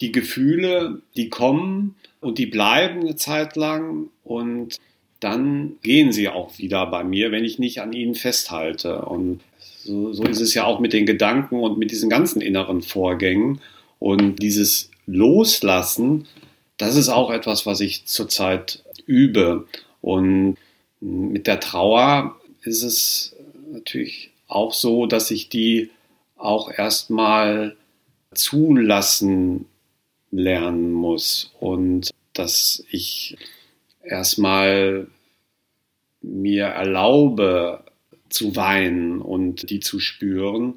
die Gefühle, die kommen und die bleiben eine Zeit lang und dann gehen sie auch wieder bei mir, wenn ich nicht an ihnen festhalte. Und so, so ist es ja auch mit den Gedanken und mit diesen ganzen inneren Vorgängen. Und dieses Loslassen, das ist auch etwas, was ich zurzeit übe. Und mit der Trauer ist es natürlich auch so, dass ich die auch erstmal zulassen lernen muss und dass ich erstmal mir erlaube zu weinen und die zu spüren.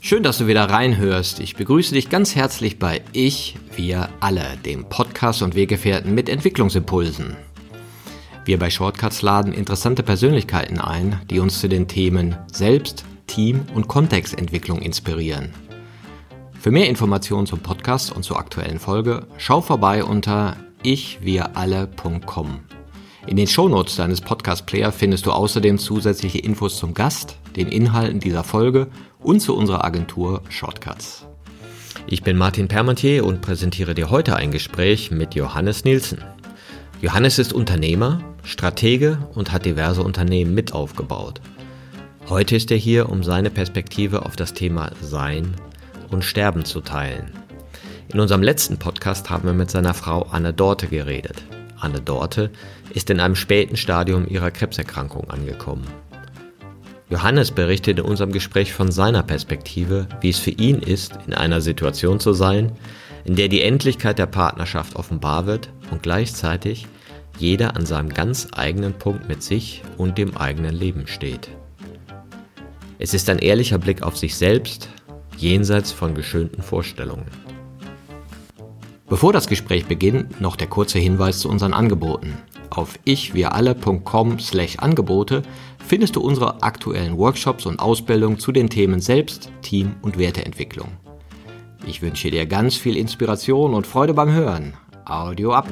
Schön, dass du wieder reinhörst. Ich begrüße dich ganz herzlich bei Ich, wir alle, dem Podcast und Weggefährten mit Entwicklungsimpulsen. Wir bei Shortcuts laden interessante Persönlichkeiten ein, die uns zu den Themen Selbst, Team und Kontextentwicklung inspirieren. Für mehr Informationen zum Podcast und zur aktuellen Folge schau vorbei unter ichwiralle.com. In den Shownotes deines Podcast-Player findest du außerdem zusätzliche Infos zum Gast, den Inhalten dieser Folge und zu unserer Agentur Shortcuts. Ich bin Martin Permantier und präsentiere dir heute ein Gespräch mit Johannes Nielsen. Johannes ist Unternehmer, Stratege und hat diverse Unternehmen mit aufgebaut. Heute ist er hier, um seine Perspektive auf das Thema Sein und Sterben zu teilen. In unserem letzten Podcast haben wir mit seiner Frau Anne Dorte geredet. Anne Dorte ist in einem späten Stadium ihrer Krebserkrankung angekommen. Johannes berichtet in unserem Gespräch von seiner Perspektive, wie es für ihn ist, in einer Situation zu sein, in der die Endlichkeit der Partnerschaft offenbar wird und gleichzeitig jeder an seinem ganz eigenen Punkt mit sich und dem eigenen Leben steht. Es ist ein ehrlicher Blick auf sich selbst, jenseits von geschönten Vorstellungen. Bevor das Gespräch beginnt, noch der kurze Hinweis zu unseren Angeboten. Auf ichwiralle.com slash Angebote findest du unsere aktuellen Workshops und Ausbildungen zu den Themen Selbst, Team und Werteentwicklung. Ich wünsche dir ganz viel Inspiration und Freude beim Hören. Audio ab.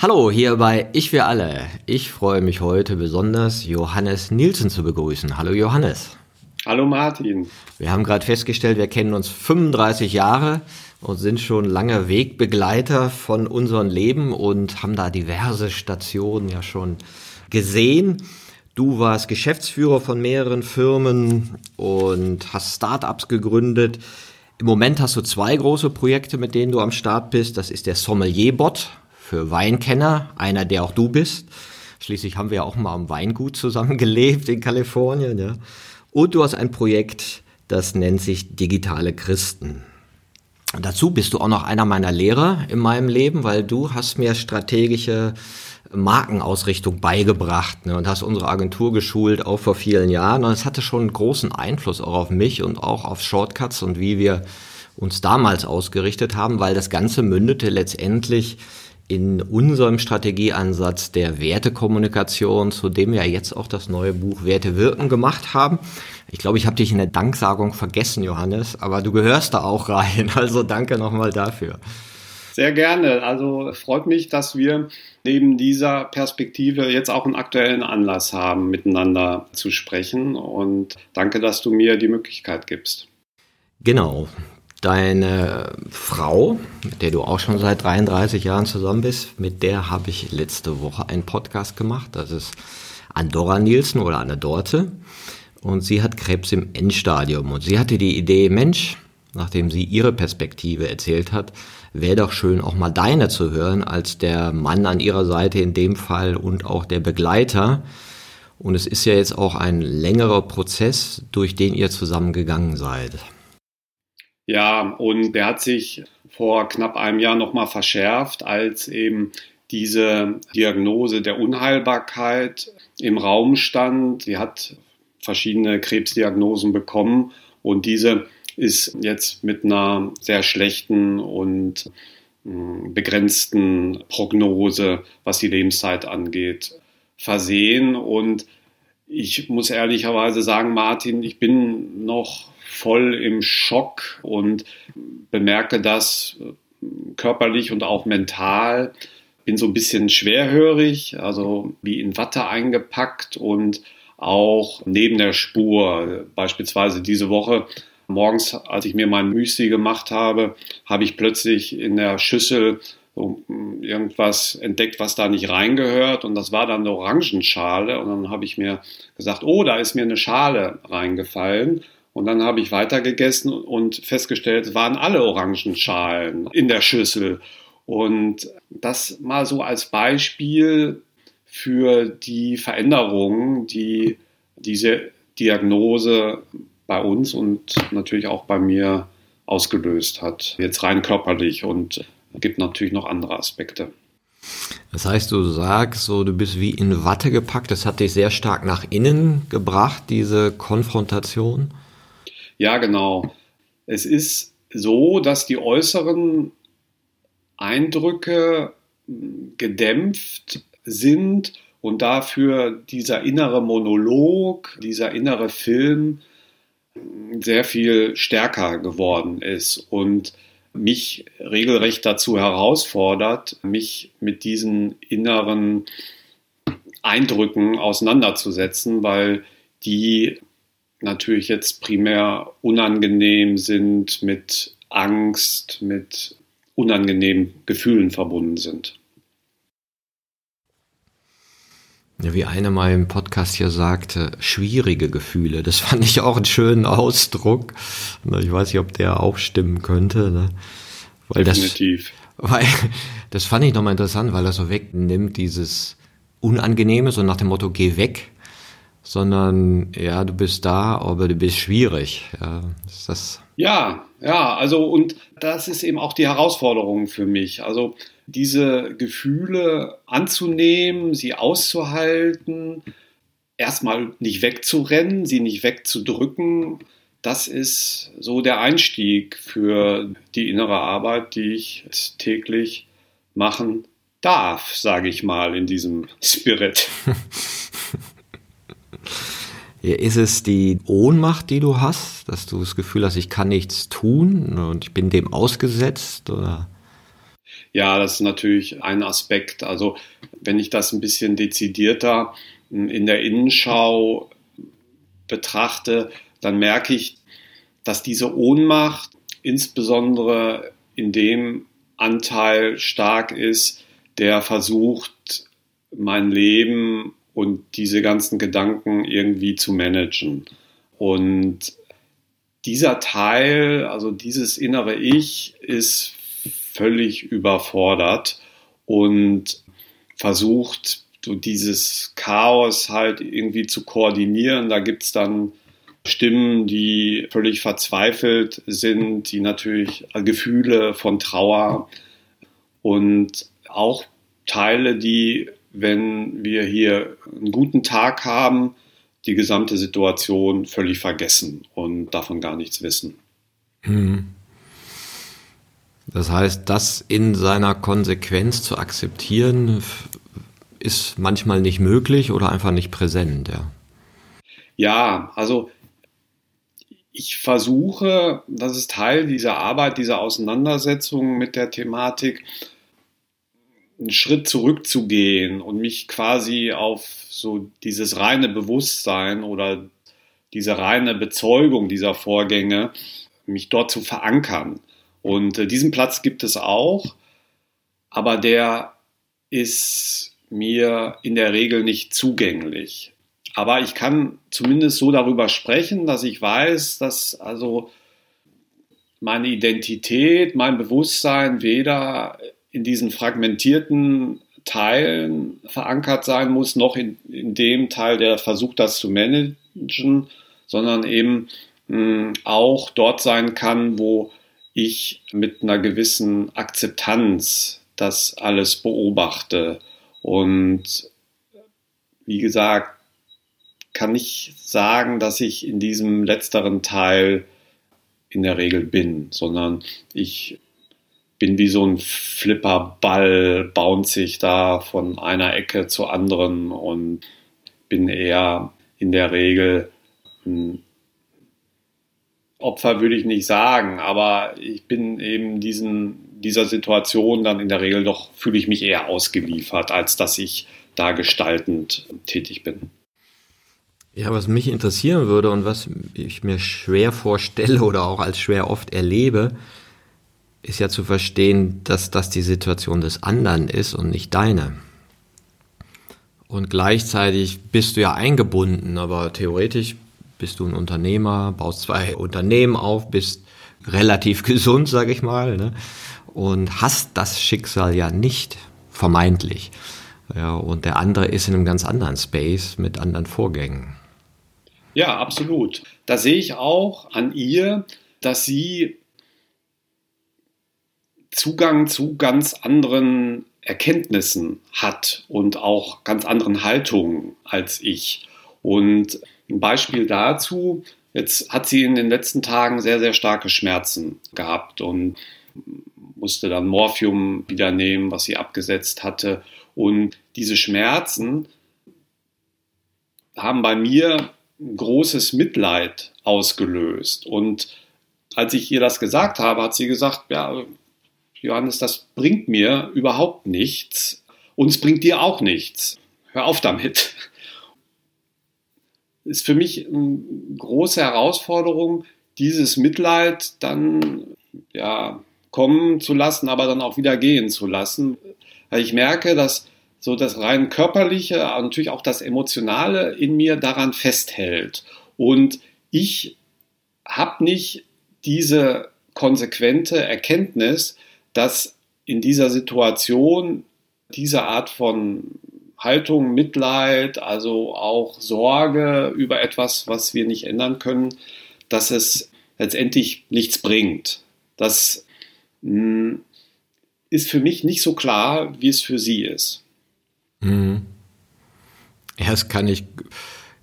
Hallo, hier bei Ich für alle. Ich freue mich heute besonders, Johannes Nielsen zu begrüßen. Hallo Johannes. Hallo Martin. Wir haben gerade festgestellt, wir kennen uns 35 Jahre und sind schon lange Wegbegleiter von unserem Leben und haben da diverse Stationen ja schon gesehen. Du warst Geschäftsführer von mehreren Firmen und hast Startups gegründet. Im Moment hast du zwei große Projekte, mit denen du am Start bist. Das ist der Sommelier-Bot für Weinkenner, einer, der auch du bist. Schließlich haben wir ja auch mal am Weingut zusammengelebt in Kalifornien. Ja. Und du hast ein Projekt, das nennt sich Digitale Christen. Dazu bist du auch noch einer meiner Lehrer in meinem Leben, weil du hast mir strategische Markenausrichtung beigebracht ne, und hast unsere Agentur geschult, auch vor vielen Jahren. Und es hatte schon einen großen Einfluss auch auf mich und auch auf Shortcuts und wie wir uns damals ausgerichtet haben, weil das Ganze mündete letztendlich in unserem Strategieansatz der Wertekommunikation, zu dem wir jetzt auch das neue Buch Werte wirken gemacht haben. Ich glaube, ich habe dich in der Danksagung vergessen, Johannes, aber du gehörst da auch rein. Also danke nochmal dafür. Sehr gerne. Also freut mich, dass wir neben dieser Perspektive jetzt auch einen aktuellen Anlass haben, miteinander zu sprechen. Und danke, dass du mir die Möglichkeit gibst. Genau. Deine Frau, mit der du auch schon seit 33 Jahren zusammen bist, mit der habe ich letzte Woche einen Podcast gemacht. Das ist Andorra Nielsen oder Anne Dorte. Und sie hat Krebs im Endstadium. Und sie hatte die Idee, Mensch, nachdem sie ihre Perspektive erzählt hat, wäre doch schön, auch mal deine zu hören, als der Mann an ihrer Seite in dem Fall und auch der Begleiter. Und es ist ja jetzt auch ein längerer Prozess, durch den ihr zusammengegangen seid. Ja, und der hat sich vor knapp einem Jahr nochmal verschärft, als eben diese Diagnose der Unheilbarkeit im Raum stand. Sie hat verschiedene Krebsdiagnosen bekommen und diese ist jetzt mit einer sehr schlechten und hm, begrenzten Prognose, was die Lebenszeit angeht, versehen. Und ich muss ehrlicherweise sagen, Martin, ich bin noch voll im Schock und bemerke das körperlich und auch mental. Bin so ein bisschen schwerhörig, also wie in Watte eingepackt und auch neben der Spur. Beispielsweise diese Woche morgens, als ich mir mein Müsli gemacht habe, habe ich plötzlich in der Schüssel irgendwas entdeckt, was da nicht reingehört. Und das war dann eine Orangenschale. Und dann habe ich mir gesagt, oh, da ist mir eine Schale reingefallen. Und dann habe ich weitergegessen und festgestellt, es waren alle Orangenschalen in der Schüssel. Und das mal so als Beispiel für die Veränderungen, die diese Diagnose bei uns und natürlich auch bei mir ausgelöst hat. Jetzt rein körperlich und gibt natürlich noch andere Aspekte. Das heißt, du sagst so, du bist wie in Watte gepackt. Das hat dich sehr stark nach innen gebracht, diese Konfrontation. Ja, genau. Es ist so, dass die äußeren Eindrücke gedämpft sind und dafür dieser innere Monolog, dieser innere Film sehr viel stärker geworden ist und mich regelrecht dazu herausfordert, mich mit diesen inneren Eindrücken auseinanderzusetzen, weil die natürlich jetzt primär unangenehm sind, mit Angst, mit unangenehmen Gefühlen verbunden sind. Ja, wie einer mal im Podcast hier sagte, schwierige Gefühle. Das fand ich auch einen schönen Ausdruck. Ich weiß nicht, ob der auch stimmen könnte. Ne? Weil Definitiv. Das, weil, das fand ich nochmal interessant, weil er so wegnimmt, dieses Unangenehme, so nach dem Motto, geh weg. Sondern, ja, du bist da, aber du bist schwierig. Ja, ist das ja, ja, also und das ist eben auch die Herausforderung für mich. Also diese Gefühle anzunehmen, sie auszuhalten, erstmal nicht wegzurennen, sie nicht wegzudrücken, das ist so der Einstieg für die innere Arbeit, die ich täglich machen darf, sage ich mal, in diesem Spirit. Ist es die Ohnmacht, die du hast, dass du das Gefühl hast, ich kann nichts tun und ich bin dem ausgesetzt? Oder? Ja, das ist natürlich ein Aspekt. Also wenn ich das ein bisschen dezidierter in der Innenschau betrachte, dann merke ich, dass diese Ohnmacht insbesondere in dem Anteil stark ist, der versucht, mein Leben und diese ganzen Gedanken irgendwie zu managen. Und dieser Teil, also dieses innere Ich, ist völlig überfordert und versucht, so dieses Chaos halt irgendwie zu koordinieren. Da gibt es dann Stimmen, die völlig verzweifelt sind, die natürlich Gefühle von Trauer und auch Teile, die, wenn wir hier einen guten Tag haben, die gesamte Situation völlig vergessen und davon gar nichts wissen. Mhm. Das heißt, das in seiner Konsequenz zu akzeptieren, ist manchmal nicht möglich oder einfach nicht präsent, ja. Ja, also ich versuche, das ist Teil dieser Arbeit, dieser Auseinandersetzung mit der Thematik, einen Schritt zurückzugehen und mich quasi auf so dieses reine Bewusstsein oder diese reine Bezeugung dieser Vorgänge, mich dort zu verankern. Und äh, diesen Platz gibt es auch, aber der ist mir in der Regel nicht zugänglich. Aber ich kann zumindest so darüber sprechen, dass ich weiß, dass also meine Identität, mein Bewusstsein weder in diesen fragmentierten Teilen verankert sein muss, noch in, in dem Teil, der versucht, das zu managen, sondern eben mh, hm, auch dort sein kann, wo ich mit einer gewissen Akzeptanz das alles beobachte. Und wie gesagt, kann ich sagen, dass ich in diesem letzteren Teil in der Regel bin, sondern ich bin wie so ein Flipperball, bounce ich da von einer Ecke zur anderen und bin eher in der Regel ein Opfer würde ich nicht sagen, aber ich bin eben diesen, dieser Situation dann in der Regel doch, fühle ich mich eher ausgeliefert, als dass ich da gestaltend tätig bin. Ja, was mich interessieren würde und was ich mir schwer vorstelle oder auch als schwer oft erlebe, ist ja zu verstehen, dass das die Situation des anderen ist und nicht deine. Und gleichzeitig bist du ja eingebunden, aber theoretisch bist du ein Unternehmer, baust zwei Unternehmen auf, bist relativ gesund, sag ich mal, ne? und hast das Schicksal ja nicht, vermeintlich. Ja, und der andere ist in einem ganz anderen Space mit anderen Vorgängen. Ja, absolut. Da sehe ich auch an ihr, dass sie Zugang zu ganz anderen Erkenntnissen hat und auch ganz anderen Haltungen als ich. Und ein Beispiel dazu, jetzt hat sie in den letzten Tagen sehr, sehr starke Schmerzen gehabt und musste dann Morphium wieder nehmen, was sie abgesetzt hatte. Und diese Schmerzen haben bei mir großes Mitleid ausgelöst. Und als ich ihr das gesagt habe, hat sie gesagt, ja, Johannes, das bringt mir überhaupt nichts und es bringt dir auch nichts. Hör auf damit. Ist für mich eine große Herausforderung, dieses Mitleid dann ja, kommen zu lassen, aber dann auch wieder gehen zu lassen. Weil ich merke, dass so das rein körperliche, natürlich auch das emotionale in mir daran festhält. Und ich habe nicht diese konsequente Erkenntnis, dass in dieser Situation diese Art von Haltung, Mitleid, also auch Sorge über etwas, was wir nicht ändern können, dass es letztendlich nichts bringt. Das hm, ist für mich nicht so klar, wie es für sie ist. Mhm. Ja, das kann ich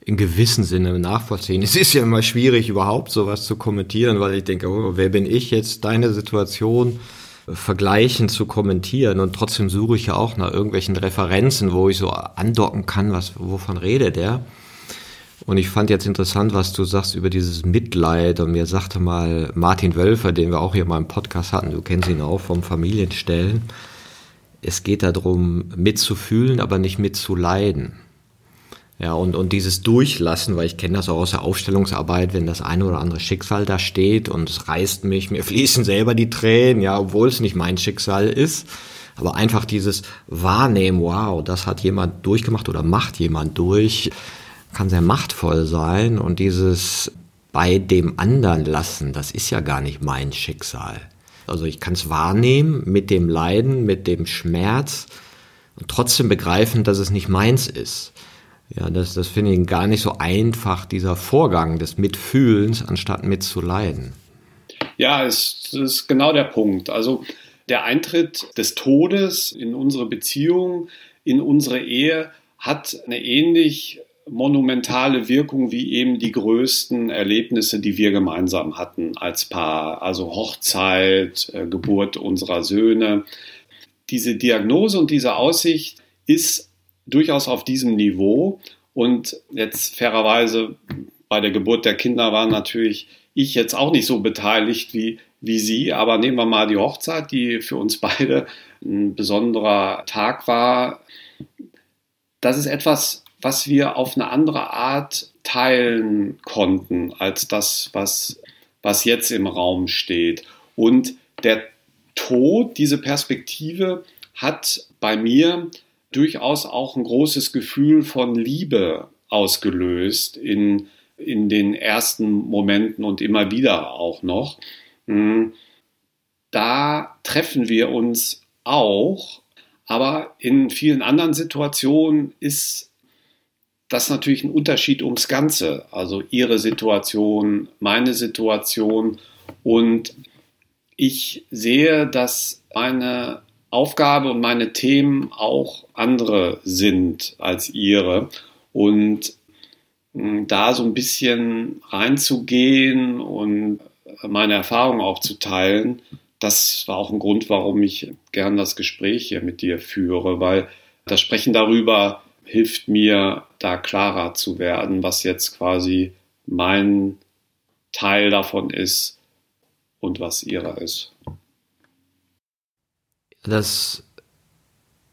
in gewissem Sinne nachvollziehen. Es ist ja immer schwierig, überhaupt sowas zu kommentieren, weil ich denke, oh, wer bin ich jetzt, deine Situation vergleichen zu kommentieren und trotzdem suche ich ja auch nach irgendwelchen Referenzen, wo ich so andocken kann, was, wovon redet der? Und ich fand jetzt interessant, was du sagst über dieses Mitleid. Und mir sagte mal Martin Wölfer, den wir auch hier mal im Podcast hatten, du kennst ihn auch vom Familienstellen, es geht darum, mitzufühlen, aber nicht mitzuleiden. Ja, und, und dieses Durchlassen, weil ich kenne das auch aus der Aufstellungsarbeit, wenn das eine oder andere Schicksal da steht und es reißt mich, mir fließen selber die Tränen, ja, obwohl es nicht mein Schicksal ist. Aber einfach dieses Wahrnehmen, wow, das hat jemand durchgemacht oder macht jemand durch, kann sehr machtvoll sein. Und dieses bei dem anderen lassen, das ist ja gar nicht mein Schicksal. Also ich kann es wahrnehmen mit dem Leiden, mit dem Schmerz und trotzdem begreifen, dass es nicht meins ist. Ja, das, das finde ich gar nicht so einfach, dieser Vorgang des Mitfühlens, anstatt mitzuleiden. Ja, es ist genau der Punkt. Also der Eintritt des Todes in unsere Beziehung, in unsere Ehe hat eine ähnlich monumentale Wirkung wie eben die größten Erlebnisse, die wir gemeinsam hatten als Paar, also Hochzeit, äh, Geburt unserer Söhne. Diese Diagnose und diese Aussicht ist durchaus auf diesem Niveau und jetzt fairerweise bei der Geburt der Kinder war natürlich ich jetzt auch nicht so beteiligt wie, wie Sie, aber nehmen wir mal die Hochzeit, die für uns beide ein besonderer Tag war. Das ist etwas, was wir auf eine andere Art teilen konnten als das, was, was jetzt im Raum steht. Und der Tod, diese Perspektive, hat bei mir durchaus auch ein großes Gefühl von Liebe ausgelöst in, in den ersten Momenten und immer wieder auch noch. Hm, da treffen wir uns auch, aber in vielen anderen Situationen ist das natürlich ein Unterschied ums Ganze. Also ihre Situation, meine Situation. Und ich sehe, dass meine Aufgabe und meine Themen auch andere sind als ihre. Und hm, da so ein bisschen reinzugehen und meine Erfahrungen auch zu teilen, das war auch ein Grund, warum ich gern das Gespräch hier mit dir führe, weil das Sprechen darüber hilft mir, da klarer zu werden, was jetzt quasi mein Teil davon ist und was ihrer ist. Das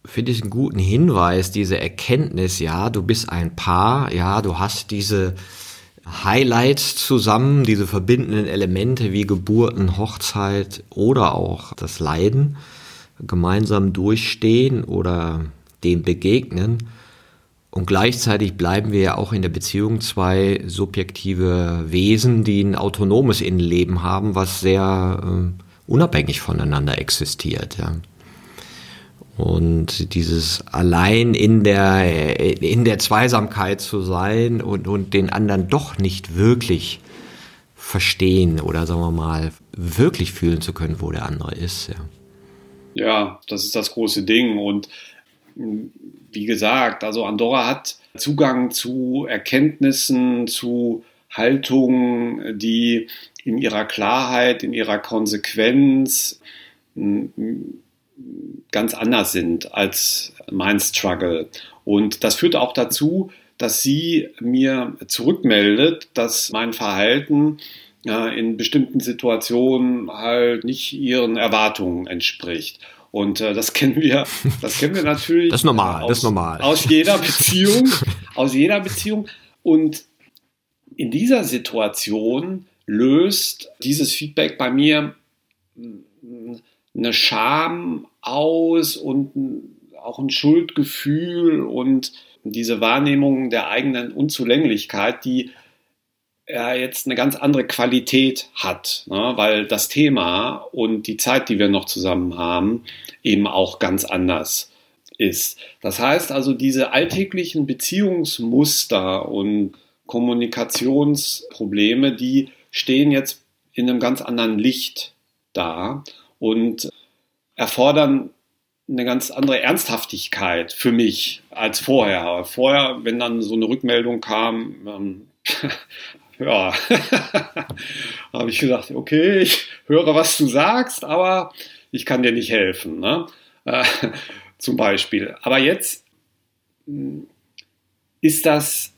finde ich einen guten Hinweis, diese Erkenntnis, ja, du bist ein Paar, ja, du hast diese Highlights zusammen, diese verbindenden Elemente wie Geburten, Hochzeit oder auch das Leiden gemeinsam durchstehen oder dem begegnen. Und gleichzeitig bleiben wir ja auch in der Beziehung zwei subjektive Wesen, die ein autonomes Innenleben haben, was sehr äh, unabhängig voneinander existiert. Ja. Und dieses allein in der, in der Zweisamkeit zu sein und, und den anderen doch nicht wirklich verstehen oder sagen wir mal wirklich fühlen zu können, wo der andere ist. Ja, ja das ist das große Ding. Und wie gesagt, also Andorra hat Zugang zu Erkenntnissen, zu Haltungen, die in ihrer Klarheit, in ihrer Konsequenz ganz anders sind als mein Struggle. Und das führt auch dazu, dass sie mir zurückmeldet, dass mein Verhalten äh, in bestimmten Situationen halt nicht ihren Erwartungen entspricht. Und äh, das kennen wir, das kennen wir natürlich. Das ist normal, aus, das ist normal. Aus jeder Beziehung, aus jeder Beziehung. Und in dieser Situation löst dieses Feedback bei mir eine Scham aus und auch ein Schuldgefühl und diese Wahrnehmung der eigenen Unzulänglichkeit, die ja jetzt eine ganz andere Qualität hat, ne? weil das Thema und die Zeit, die wir noch zusammen haben, eben auch ganz anders ist. Das heißt also, diese alltäglichen Beziehungsmuster und Kommunikationsprobleme, die stehen jetzt in einem ganz anderen Licht da und erfordern eine ganz andere Ernsthaftigkeit für mich als vorher. Vorher, wenn dann so eine Rückmeldung kam, ähm, ja, habe ich gedacht, okay, ich höre, was du sagst, aber ich kann dir nicht helfen. Ne? Äh, zum Beispiel. Aber jetzt hm, ist das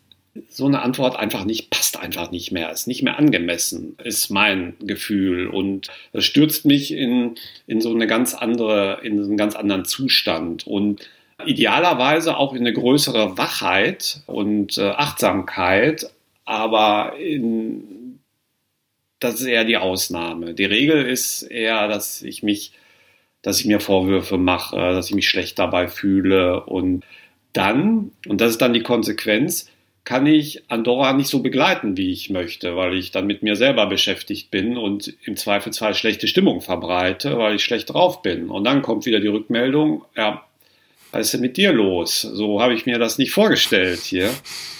so eine Antwort einfach nicht, passt einfach nicht mehr, ist nicht mehr angemessen, ist mein Gefühl. Und das stürzt mich in, in so eine ganz andere, in einen ganz anderen Zustand. Und idealerweise auch in eine größere Wachheit und äh, Achtsamkeit, aber in, das ist eher die Ausnahme. Die Regel ist eher, dass ich mich, dass ich mir Vorwürfe mache, dass ich mich schlecht dabei fühle und dann, und das ist dann die Konsequenz, kann ich Andorra nicht so begleiten, wie ich möchte, weil ich dann mit mir selber beschäftigt bin und im Zweifelsfall schlechte Stimmung verbreite, weil ich schlecht drauf bin. Und dann kommt wieder die Rückmeldung, ja, was ist denn mit dir los? So habe ich mir das nicht vorgestellt hier.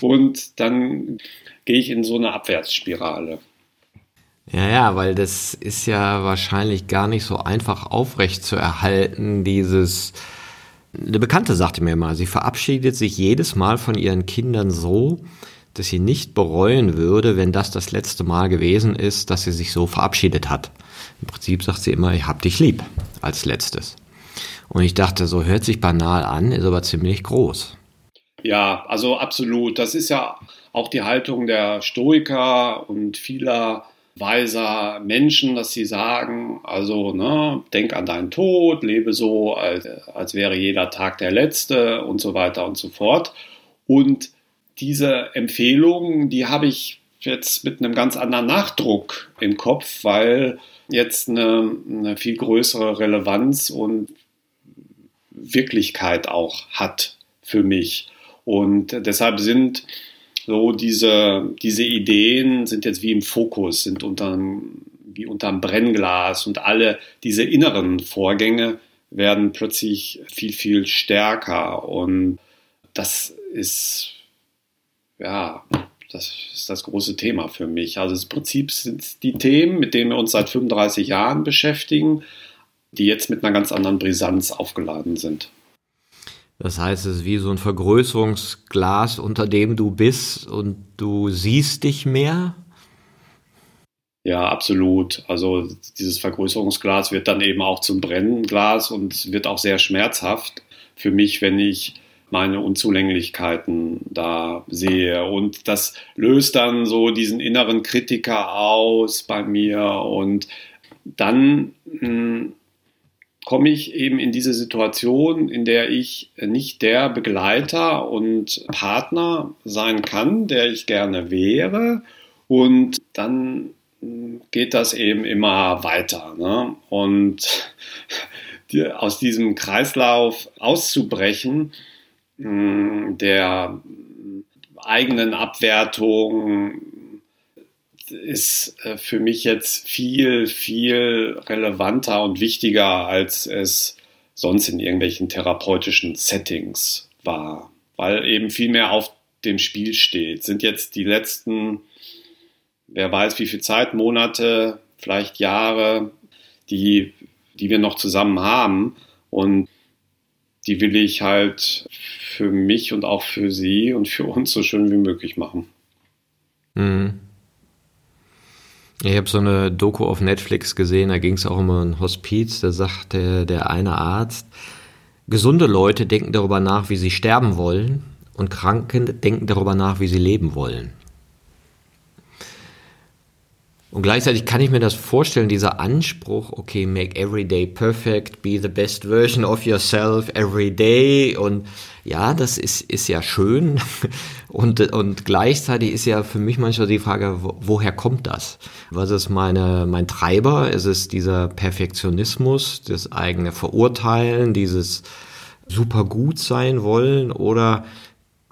Und dann gehe ich in so eine Abwärtsspirale. Ja, ja, weil das ist ja wahrscheinlich gar nicht so einfach aufrecht zu erhalten, dieses eine Bekannte sagte mir mal, sie verabschiedet sich jedes Mal von ihren Kindern so, dass sie nicht bereuen würde, wenn das das letzte Mal gewesen ist, dass sie sich so verabschiedet hat. Im Prinzip sagt sie immer, ich hab dich lieb als letztes. Und ich dachte, so hört sich banal an, ist aber ziemlich groß. Ja, also absolut. Das ist ja auch die Haltung der Stoiker und vieler weiser Menschen, dass sie sagen, also ne, denk an deinen Tod, lebe so, als, als wäre jeder Tag der letzte und so weiter und so fort. Und diese Empfehlungen, die habe ich jetzt mit einem ganz anderen Nachdruck im Kopf, weil jetzt eine, eine viel größere Relevanz und Wirklichkeit auch hat für mich. Und deshalb sind so diese, diese Ideen sind jetzt wie im Fokus, sind unterm, wie unterm Brennglas und alle diese inneren Vorgänge werden plötzlich viel, viel stärker. Und das ist, ja, das ist das große Thema für mich. Also im Prinzip sind die Themen, mit denen wir uns seit 35 Jahren beschäftigen, die jetzt mit einer ganz anderen Brisanz aufgeladen sind. Das heißt, es ist wie so ein Vergrößerungsglas, unter dem du bist und du siehst dich mehr. Ja, absolut. Also dieses Vergrößerungsglas wird dann eben auch zum Brennglas und wird auch sehr schmerzhaft für mich, wenn ich meine Unzulänglichkeiten da sehe. Und das löst dann so diesen inneren Kritiker aus bei mir. Und dann hm, komme ich eben in diese Situation, in der ich nicht der Begleiter und Partner sein kann, der ich gerne wäre. Und dann hm, geht das eben immer weiter. Ne? Und aus diesem Kreislauf auszubrechen, hm, der eigenen Abwertung ist äh, für mich jetzt viel, viel relevanter und wichtiger, als es sonst in irgendwelchen therapeutischen Settings war, weil eben viel mehr auf dem Spiel steht. Sind jetzt die letzten, wer weiß wie viel Zeit, Monate, vielleicht Jahre, die, die wir noch zusammen haben und die will ich halt für mich und auch für sie und für uns so schön wie möglich machen. Mhm. Ich habe so eine Doku auf Netflix gesehen, da ging es auch um ein Hospiz, da sagte der eine Arzt, gesunde Leute denken darüber nach, wie sie sterben wollen und Kranken denken darüber nach, wie sie leben wollen. Und gleichzeitig kann ich mir das vorstellen, dieser Anspruch, okay, make every day perfect, be the best version of yourself every day. Und ja, das ist, ist ja schön. Und, und gleichzeitig ist ja für mich manchmal die Frage, woher kommt das? Was ist meine, mein Treiber? Ist es dieser Perfektionismus, das eigene Verurteilen, dieses super gut sein wollen? Oder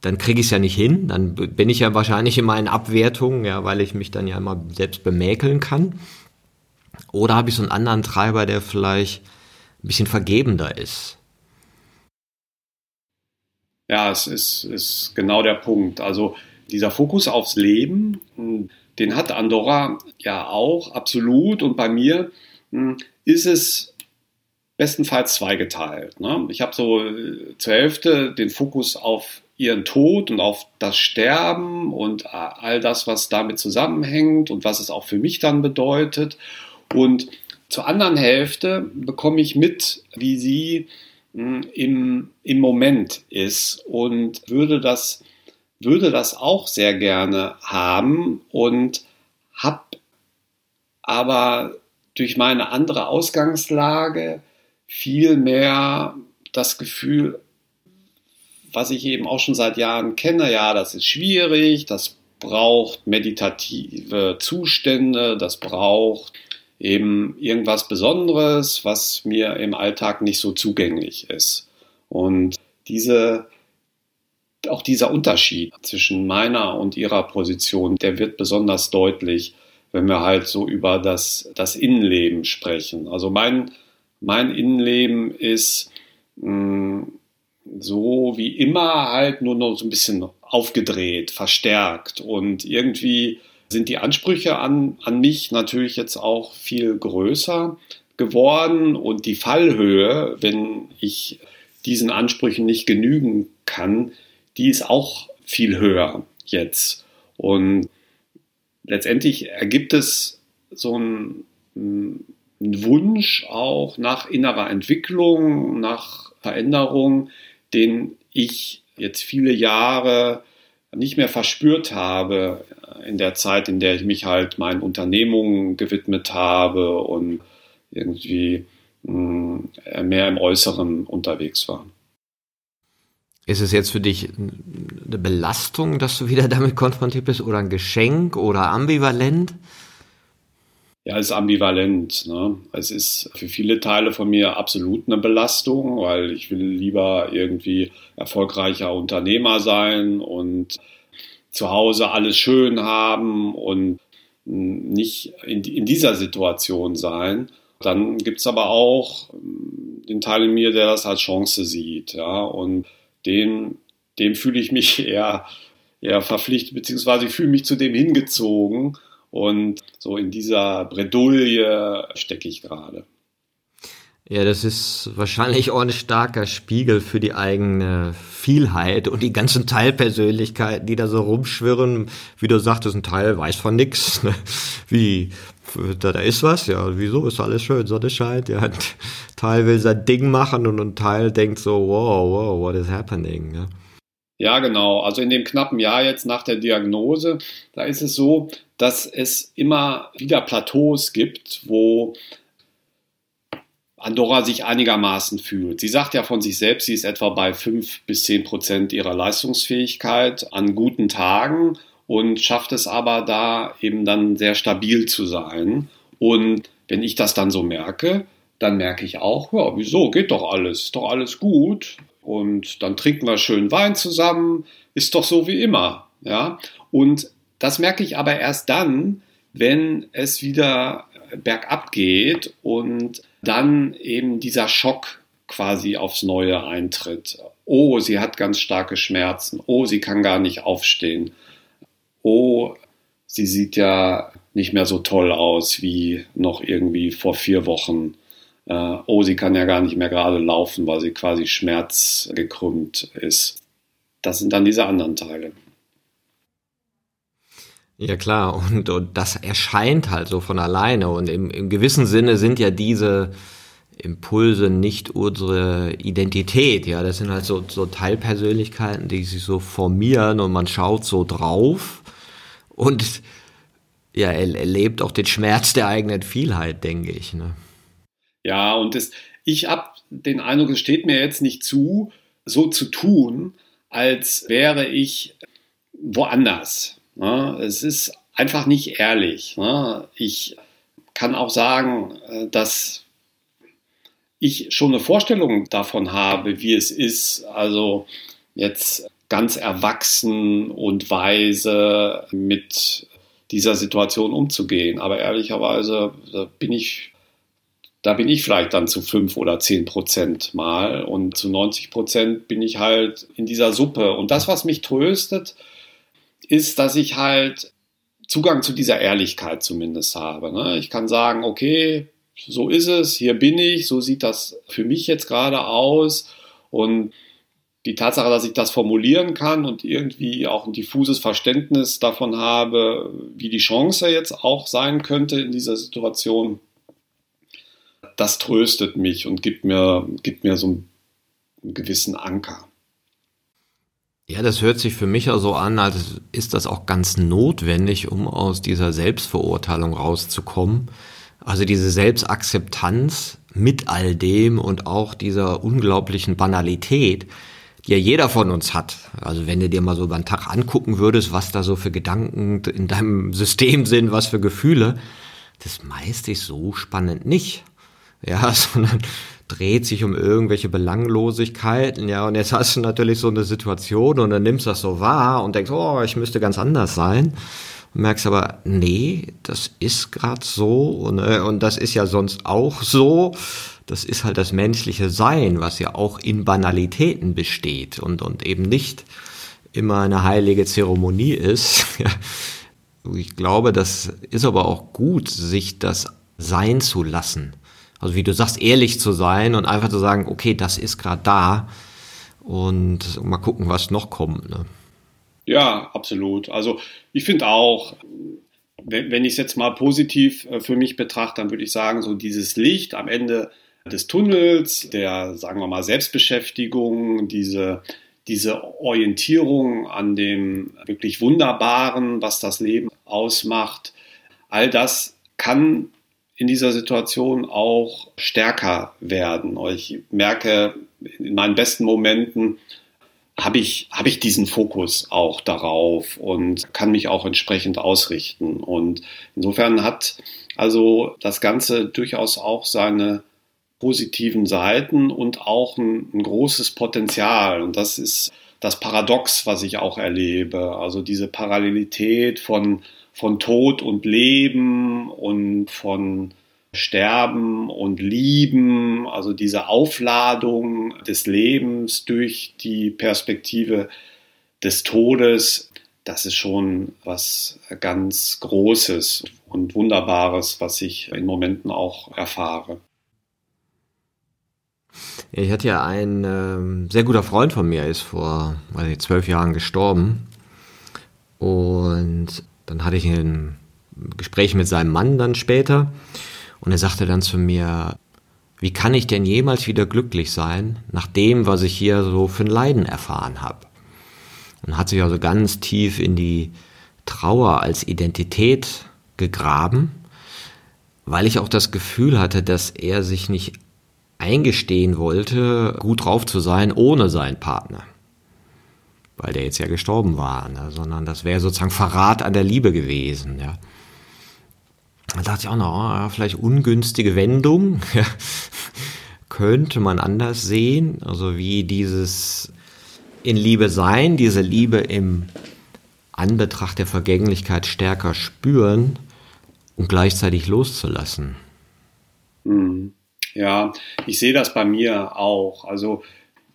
dann kriege ich es ja nicht hin. Dann bin ich ja wahrscheinlich in meinen Abwertungen, ja, weil ich mich dann ja immer selbst bemäkeln kann. Oder habe ich so einen anderen Treiber, der vielleicht ein bisschen vergebender ist? Ja, es ist, ist genau der Punkt. Also dieser Fokus aufs Leben, den hat Andorra ja auch absolut. Und bei mir hm, ist es bestenfalls zweigeteilt. Ne? Ich habe so äh, zur Hälfte den Fokus auf ihren Tod und auf das Sterben und all das, was damit zusammenhängt und was es auch für mich dann bedeutet. Und zur anderen Hälfte bekomme ich mit, wie sie im, im Moment ist und würde das, würde das auch sehr gerne haben und habe aber durch meine andere Ausgangslage viel mehr das Gefühl, was ich eben auch schon seit Jahren kenne, ja, das ist schwierig, das braucht meditative Zustände, das braucht eben irgendwas Besonderes, was mir im Alltag nicht so zugänglich ist. Und diese, auch dieser Unterschied zwischen meiner und ihrer Position, der wird besonders deutlich, wenn wir halt so über das, das Innenleben sprechen. Also mein, mein Innenleben ist mh, hm, so wie immer halt nur noch so ein bisschen aufgedreht, verstärkt und irgendwie sind die Ansprüche an, an mich natürlich jetzt auch viel größer geworden und die Fallhöhe, wenn ich diesen Ansprüchen nicht genügen kann, die ist auch viel höher jetzt. Und letztendlich ergibt es so ein, ein Wunsch auch nach innerer Entwicklung, nach Veränderung, den ich jetzt viele Jahre nicht mehr verspürt habe in der Zeit, in der ich mich halt meinen Unternehmungen gewidmet habe und irgendwie hm, mehr im Äußeren unterwegs war. Ist es jetzt für dich eine Belastung, dass du wieder damit konfrontiert bist oder ein Geschenk oder ambivalent? Ja, es ist ambivalent. Ne? Es ist für viele Teile von mir absolut eine Belastung, weil ich will lieber irgendwie erfolgreicher Unternehmer sein und zu Hause alles schön haben und nicht in, in dieser Situation sein. Dann gibt es aber auch ähm, den Teil in mir, der das als Chance sieht. Ja? Und den, dem fühle ich mich eher, eher verpflichtet, beziehungsweise ich fühle mich zu dem hingezogen und so in dieser Bredouille stecke ich gerade. Ja, das ist wahrscheinlich auch ein starker Spiegel für die eigene Vielheit und die ganzen Teilpersönlichkeiten, die da so rumschwirren. Wie du sagtest, ein Teil weiß von nix. Ne? Wie, da, da ist was, ja, wieso ist alles schön, Sonne scheint, ja, ein Teil will sein Ding machen und ein Teil denkt so, wow, wow, what is happening, ja. Ja, genau. Also in dem knappen Jahr jetzt nach der Diagnose, da ist es so, dass es immer wieder Plateaus gibt, wo Andorra sich einigermaßen fühlt. Sie sagt ja von sich selbst, sie ist etwa bei 5 bis 10 Prozent ihrer Leistungsfähigkeit an guten Tagen und schafft es aber da eben dann sehr stabil zu sein. Und wenn ich das dann so merke, dann merke ich auch, ja, wieso, geht doch alles, ist doch alles gut. Und dann trinken wir schön Wein zusammen, ist doch so wie immer. Ja? Und das merke ich aber erst dann, wenn es wieder bergab geht und dann eben dieser Schock quasi aufs Neue eintritt. Oh, sie hat ganz starke Schmerzen. Oh, sie kann gar nicht aufstehen. Oh, sie sieht ja nicht mehr so toll aus wie noch irgendwie vor vier Wochen. Äh, oh, sie kann ja gar nicht mehr gerade laufen, weil sie quasi schmerzgekrümmt ist. Das sind dann diese anderen Teile. Ja klar, und, und das erscheint halt so von alleine. Und im, im gewissen Sinne sind ja diese Impulse nicht unsere Identität. Ja, das sind halt so, so Teilpersönlichkeiten, die sich so formieren und man schaut so drauf und ja, er erlebt auch den Schmerz der eigenen Vielheit, denke ich. Ne? Ja, und das, ich habe den Eindruck, es steht mir jetzt nicht zu, so zu tun, als wäre ich woanders. Ne? Es ist einfach nicht ehrlich. Ne? Ich kann auch sagen, äh, dass ich schon eine Vorstellung davon habe, wie es ist, also jetzt ganz erwachsen und weise mit dieser Situation umzugehen. Aber ehrlicherweise bin ich, da bin ich vielleicht dann zu fünf oder zehn Prozent mal und zu 90 Prozent bin ich halt in dieser Suppe. Und das, was mich tröstet, ist, dass ich halt Zugang zu dieser Ehrlichkeit zumindest habe. Ne? Ich kann sagen, okay, so ist es, hier bin ich, so sieht das für mich jetzt gerade aus. Und die Tatsache, dass ich das formulieren kann und irgendwie auch ein diffuses Verständnis davon habe, wie die Chance jetzt auch sein könnte in dieser Situation, das tröstet mich und gibt mir, gibt mir so einen gewissen Anker. Ja, das hört sich für mich auch so an, als ist das auch ganz notwendig, um aus dieser Selbstverurteilung rauszukommen. Also diese Selbstakzeptanz mit all dem und auch dieser unglaublichen Banalität, die ja jeder von uns hat. Also wenn du dir mal so über den Tag angucken würdest, was da so für Gedanken in deinem System sind, was für Gefühle, das meiste ist so spannend nicht. Ja, sondern dreht sich um irgendwelche Belanglosigkeiten, ja, und jetzt hast du natürlich so eine Situation und dann nimmst du das so wahr und denkst, oh, ich müsste ganz anders sein. Und merkst aber, nee, das ist gerade so und, äh, und das ist ja sonst auch so. Das ist halt das menschliche Sein, was ja auch in Banalitäten besteht und, und eben nicht immer eine heilige Zeremonie ist. ich glaube, das ist aber auch gut, sich das sein zu lassen. Also wie du sagst, ehrlich zu sein und einfach zu sagen, okay, das ist gerade da und mal gucken, was noch kommt. Ne? Ja, absolut. Also ich finde auch, wenn, wenn ich es jetzt mal positiv äh, für mich betrachte, dann würde ich sagen, so dieses Licht am Ende des Tunnels, der, sagen wir mal, Selbstbeschäftigung, diese, diese Orientierung an dem wirklich Wunderbaren, was das Leben ausmacht, all das kann in dieser Situation auch stärker werden. Ich merke, in meinen besten Momenten habe ich, habe ich diesen Fokus auch darauf und kann mich auch entsprechend ausrichten. Und insofern hat also das Ganze durchaus auch seine positiven Seiten und auch ein, ein großes Potenzial. Und das ist das Paradox, was ich auch erlebe. Also diese Parallelität von von Tod und Leben und von Sterben und Lieben, also diese Aufladung des Lebens durch die Perspektive des Todes, das ist schon was ganz Großes und Wunderbares, was ich in Momenten auch erfahre. Ich hatte ja ein ähm, sehr guter Freund von mir, ist vor weiß ich, zwölf Jahren gestorben. Und dann hatte ich ein Gespräch mit seinem Mann dann später. Und er sagte dann zu mir, wie kann ich denn jemals wieder glücklich sein, nach dem, was ich hier so für ein Leiden erfahren habe? Und hat sich also ganz tief in die Trauer als Identität gegraben, weil ich auch das Gefühl hatte, dass er sich nicht eingestehen wollte, gut drauf zu sein ohne seinen Partner. Weil der jetzt ja gestorben war, ne? sondern das wäre sozusagen Verrat an der Liebe gewesen. Ja. Da dachte ich auch noch, oh, vielleicht ungünstige Wendung. Könnte man anders sehen. Also wie dieses in Liebe sein, diese Liebe im Anbetracht der Vergänglichkeit stärker spüren und gleichzeitig loszulassen. Mhm. Ja, ich sehe das bei mir auch. Also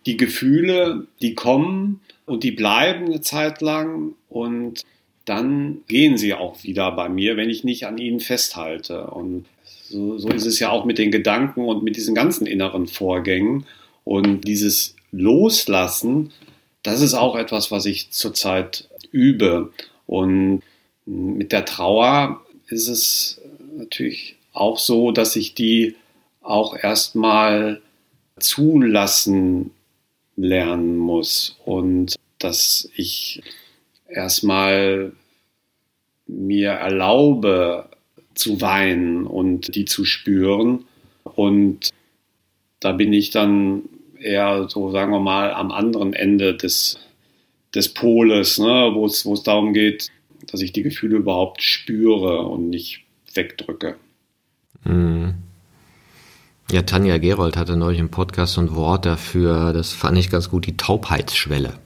die Gefühle, die kommen und die bleiben eine Zeit lang und dann gehen sie auch wieder bei mir, wenn ich nicht an ihnen festhalte. Und so, so ist es ja auch mit den Gedanken und mit diesen ganzen inneren Vorgängen. Und dieses Loslassen, das ist auch etwas, was ich zurzeit übe. Und mit der Trauer ist es natürlich auch so, dass ich die auch erstmal zulassen lernen muss und dass ich erstmal mir erlaube zu weinen und die zu spüren. Und da bin ich dann eher so, sagen wir mal, am anderen Ende des, des Poles, ne, wo es darum geht, dass ich die Gefühle überhaupt spüre und nicht wegdrücke. Mhm. Ja, Tanja Gerold hatte neulich im Podcast ein Wort dafür, das fand ich ganz gut, die Taubheitsschwelle.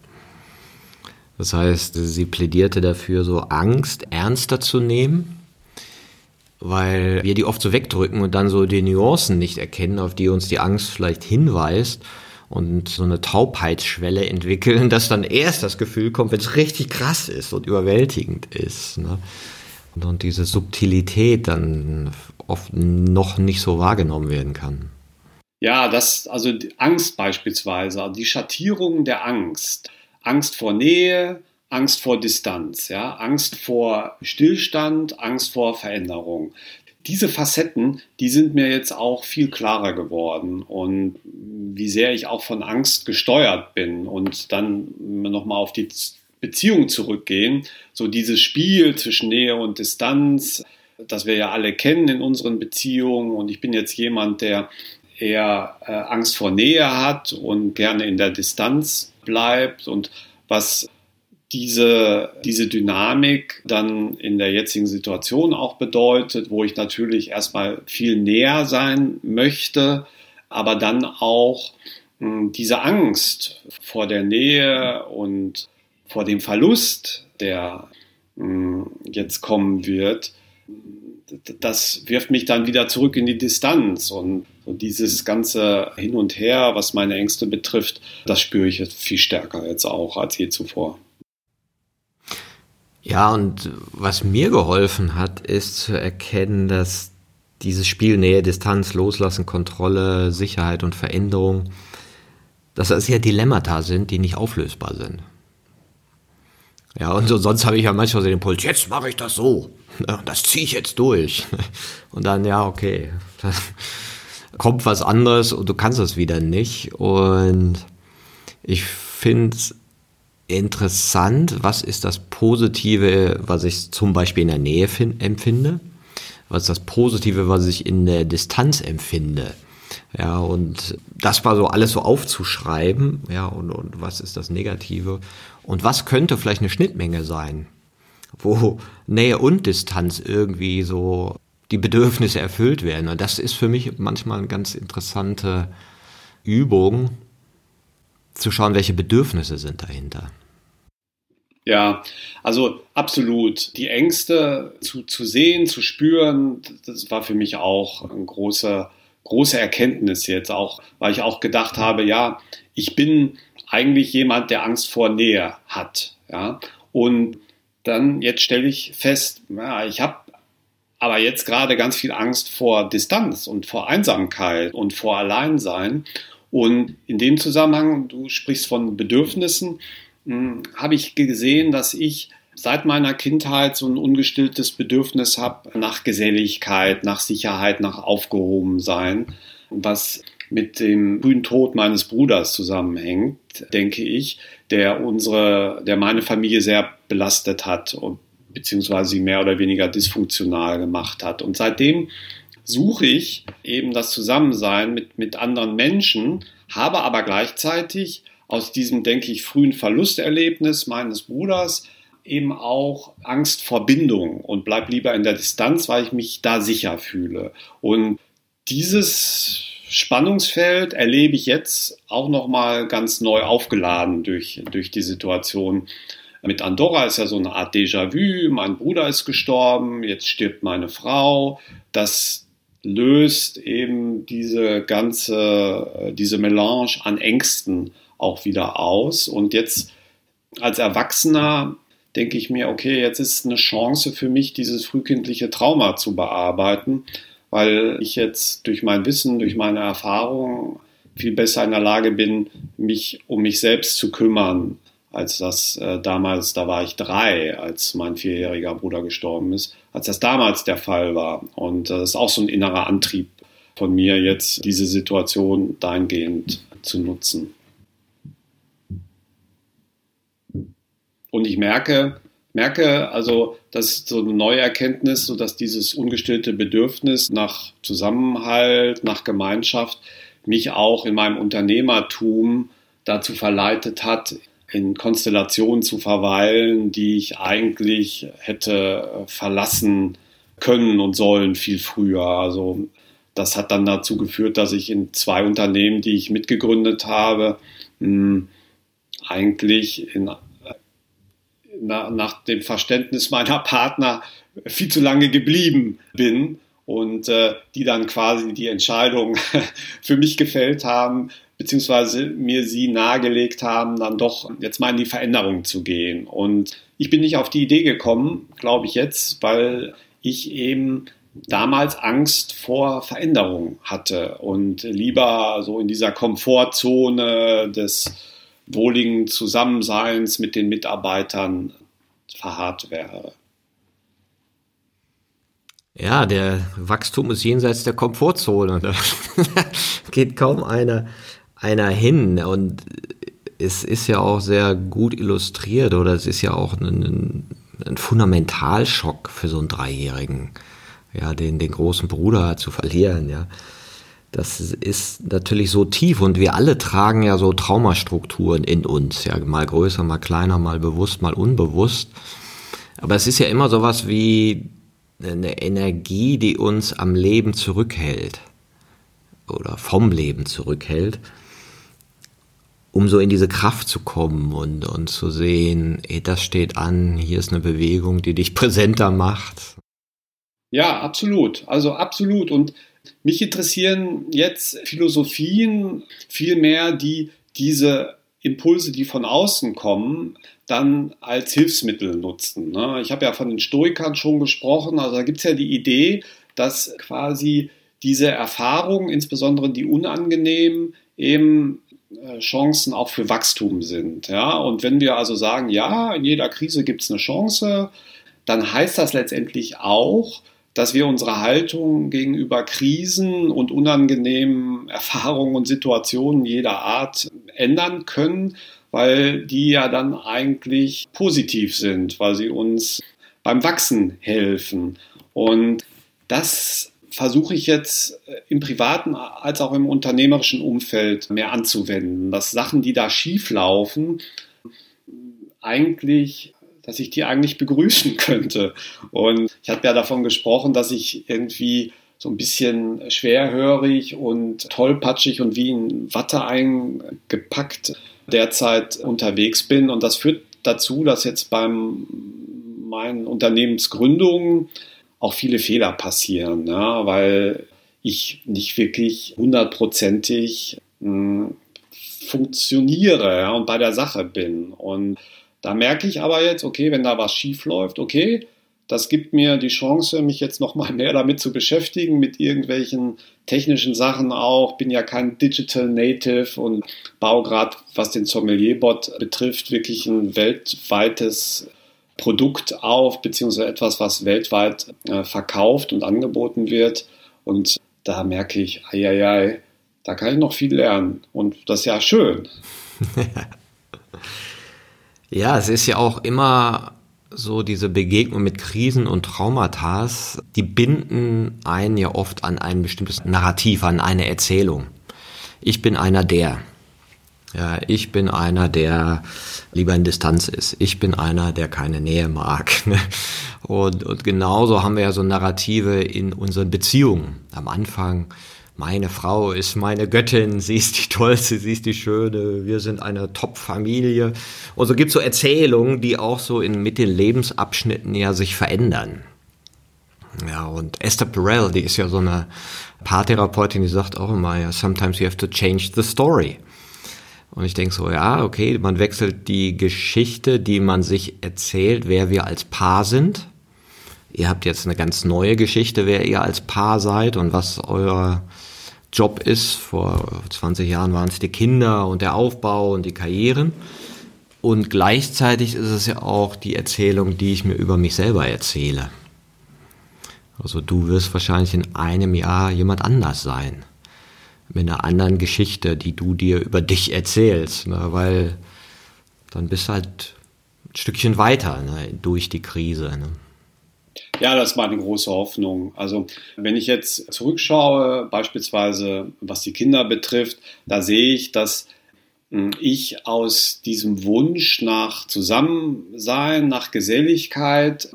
Das heißt, sie plädierte dafür, so Angst ernster zu nehmen, weil wir die oft so wegdrücken und dann so die Nuancen nicht erkennen, auf die uns die Angst vielleicht hinweist und so eine Taubheitsschwelle entwickeln, dass dann erst das Gefühl kommt, wenn es richtig krass ist und überwältigend ist. Ne? Und diese Subtilität dann oft noch nicht so wahrgenommen werden kann. Ja, das, also Angst beispielsweise, die Schattierung der Angst. Angst vor Nähe, Angst vor Distanz, ja, Angst vor Stillstand, Angst vor Veränderung. Diese Facetten, die sind mir jetzt auch viel klarer geworden und wie sehr ich auch von Angst gesteuert bin und dann nochmal auf die Beziehung zurückgehen, so dieses Spiel zwischen Nähe und Distanz, das wir ja alle kennen in unseren Beziehungen und ich bin jetzt jemand, der eher äh, Angst vor Nähe hat und gerne in der Distanz bleibt und was diese, diese Dynamik dann in der jetzigen Situation auch bedeutet, wo ich natürlich erstmal viel näher sein möchte, aber dann auch hm, diese Angst vor der Nähe und vor dem Verlust, der hm, jetzt kommen wird, das wirft mich dann wieder zurück in die Distanz und, und, dieses ganze Hin und Her, was meine Ängste betrifft, das spüre ich jetzt viel stärker jetzt auch als je zuvor. Ja, und was mir geholfen hat, ist zu erkennen, dass dieses Spiel Nähe, Distanz, Loslassen, Kontrolle, Sicherheit und Veränderung, dass das ja Dilemmata sind, die nicht auflösbar sind. Ja, und so, sonst habe ich ja manchmal so den Puls, jetzt mache ich das so. Das ziehe ich jetzt durch. Und dann, ja, okay. Dann kommt was anderes und du kannst es wieder nicht. Und ich finde es interessant, was ist das Positive, was ich zum Beispiel in der Nähe empfinde? Was ist das Positive, was ich in der Distanz empfinde? Ja, und das war so alles so aufzuschreiben, ja, und, und was ist das Negative? Und was könnte vielleicht eine Schnittmenge sein, wo Nähe und Distanz irgendwie so die Bedürfnisse erfüllt werden? Und das ist für mich manchmal eine ganz interessante Übung, zu schauen, welche Bedürfnisse sind dahinter. Ja, also absolut. Die Ängste zu, zu sehen, zu spüren, das war für mich auch ein großer, große Erkenntnis jetzt auch, weil ich auch gedacht habe, ja, ich bin eigentlich jemand, der Angst vor Nähe hat. Ja? Und dann jetzt stelle ich fest, ja, ich habe aber jetzt gerade ganz viel Angst vor Distanz und vor Einsamkeit und vor Alleinsein. Und in dem Zusammenhang, du sprichst von Bedürfnissen, hm, habe ich gesehen, dass ich seit meiner Kindheit so ein ungestilltes Bedürfnis habe nach Geselligkeit, nach Sicherheit, nach Aufgehobensein, was mit dem frühen Tod meines Bruders zusammenhängt, denke ich, der unsere, der meine Familie sehr belastet hat und beziehungsweise sie mehr oder weniger dysfunktional gemacht hat. Und seitdem suche ich eben das Zusammensein mit, mit anderen Menschen, habe aber gleichzeitig aus diesem, denke ich, frühen Verlusterlebnis meines Bruders eben auch Angst vor Bindung und bleib lieber in der Distanz, weil ich mich da sicher fühle. Und dieses Spannungsfeld erlebe ich jetzt auch noch mal ganz neu aufgeladen durch, durch die Situation. Mit Andorra ist ja so eine Art Déjà-vu. Mein Bruder ist gestorben, jetzt stirbt meine Frau. Das löst eben diese ganze, diese Melange an Ängsten auch wieder aus. Und jetzt als Erwachsener denke ich mir, okay, jetzt ist eine Chance für mich, dieses frühkindliche Trauma zu bearbeiten, weil ich jetzt durch mein Wissen, durch meine Erfahrung viel besser in der Lage bin, mich um mich selbst zu kümmern, als das äh, damals, da war ich drei, als mein vierjähriger Bruder gestorben ist, als das damals der Fall war. Und äh, das ist auch so ein innerer Antrieb von mir, jetzt diese Situation dahingehend zu nutzen. Und ich merke, merke also, dass so eine neue Erkenntnis, so dass dieses ungestillte Bedürfnis nach Zusammenhalt, nach Gemeinschaft mich auch in meinem Unternehmertum dazu verleitet hat, in Konstellationen zu verweilen, die ich eigentlich hätte verlassen können und sollen viel früher. Also das hat dann dazu geführt, dass ich in zwei Unternehmen, die ich mitgegründet habe, eigentlich in na, nach dem Verständnis meiner Partner viel zu lange geblieben bin und äh, die dann quasi die Entscheidung für mich gefällt haben, beziehungsweise mir sie nahegelegt haben, dann doch jetzt mal in die Veränderung zu gehen. Und ich bin nicht auf die Idee gekommen, glaube ich jetzt, weil ich eben damals Angst vor Veränderung hatte und lieber so in dieser Komfortzone des wohligen Zusammenseins mit den Mitarbeitern verharrt wäre. Ja, der Wachstum ist jenseits der Komfortzone. Da geht kaum einer, einer hin. Und es ist ja auch sehr gut illustriert oder es ist ja auch ein, ein Fundamentalschock für so einen Dreijährigen, ja, den, den großen Bruder zu verlieren, ja. Das ist natürlich so tief und wir alle tragen ja so Traumastrukturen in uns, ja, mal größer, mal kleiner, mal bewusst, mal unbewusst. Aber es ist ja immer sowas wie eine Energie, die uns am Leben zurückhält oder vom Leben zurückhält, um so in diese Kraft zu kommen und, und zu sehen, ey, das steht an, hier ist eine Bewegung, die dich präsenter macht. Ja, absolut. Also absolut. Und mich interessieren jetzt Philosophien viel mehr, die diese Impulse, die von außen kommen, dann als Hilfsmittel nutzen. Ne? Ich habe ja von den Stoikern schon gesprochen, also da gibt es ja die Idee, dass quasi diese Erfahrungen, insbesondere die unangenehmen, eben äh, Chancen auch für Wachstum sind. Ja? Und wenn wir also sagen, ja, in jeder Krise gibt es eine Chance, dann heißt das letztendlich auch, dass wir unsere Haltung gegenüber Krisen und unangenehmen Erfahrungen und Situationen jeder Art ändern können, weil die ja dann eigentlich positiv sind, weil sie uns beim Wachsen helfen. Und das versuche ich jetzt im privaten als auch im unternehmerischen Umfeld mehr anzuwenden, dass Sachen, die da schief laufen, eigentlich dass ich die eigentlich begrüßen könnte. Und ich habe ja davon gesprochen, dass ich irgendwie so ein bisschen schwerhörig und tollpatschig und wie in Watte eingepackt derzeit unterwegs bin. Und das führt dazu, dass jetzt beim meinen Unternehmensgründungen auch viele Fehler passieren, ja, weil ich nicht wirklich hundertprozentig hm, funktioniere ja, und bei der Sache bin. Und da merke ich aber jetzt, okay, wenn da was schief läuft, okay, das gibt mir die Chance, mich jetzt noch mal mehr damit zu beschäftigen, mit irgendwelchen technischen Sachen auch. Bin ja kein Digital Native und baue gerade, was den Sommelierbot betrifft, wirklich ein weltweites Produkt auf, beziehungsweise etwas, was weltweit äh, verkauft und angeboten wird. Und da merke ich, ei, ei, ei, da kann ich noch viel lernen. Und das ist ja schön. ja, es ist ja auch immer so diese Begegnung mit Krisen und Traumata, die binden einen ja oft an ein bestimmtes Narrativ, an eine Erzählung. Ich bin einer der. Ja, ich bin einer, der lieber in Distanz ist. Ich bin einer, der keine Nähe mag. Ne? Und, und genauso haben wir ja so Narrative in unseren Beziehungen. Am Anfang meine Frau ist meine Göttin, sie ist die Tollste, sie ist die Schöne, wir sind eine Top-Familie. Und so gibt es so Erzählungen, die auch so in, mit den Lebensabschnitten ja sich verändern. Ja, und Esther Perel, die ist ja so eine Paartherapeutin, die sagt auch immer, ja, sometimes you have to change the story. Und ich denke so, ja, okay, man wechselt die Geschichte, die man sich erzählt, wer wir als Paar sind. Ihr habt jetzt eine ganz neue Geschichte, wer ihr als Paar seid und was euer Job ist. Vor 20 Jahren waren es die Kinder und der Aufbau und die Karrieren. Und gleichzeitig ist es ja auch die Erzählung, die ich mir über mich selber erzähle. Also du wirst wahrscheinlich in einem Jahr jemand anders sein. Mit einer anderen Geschichte, die du dir über dich erzählst. Ne? Weil dann bist du halt ein Stückchen weiter ne? durch die Krise. Ne? Ja, das war eine große Hoffnung. Also wenn ich jetzt zurückschaue, beispielsweise was die Kinder betrifft, da sehe ich, dass hm, ich aus diesem Wunsch nach Zusammensein, nach Geselligkeit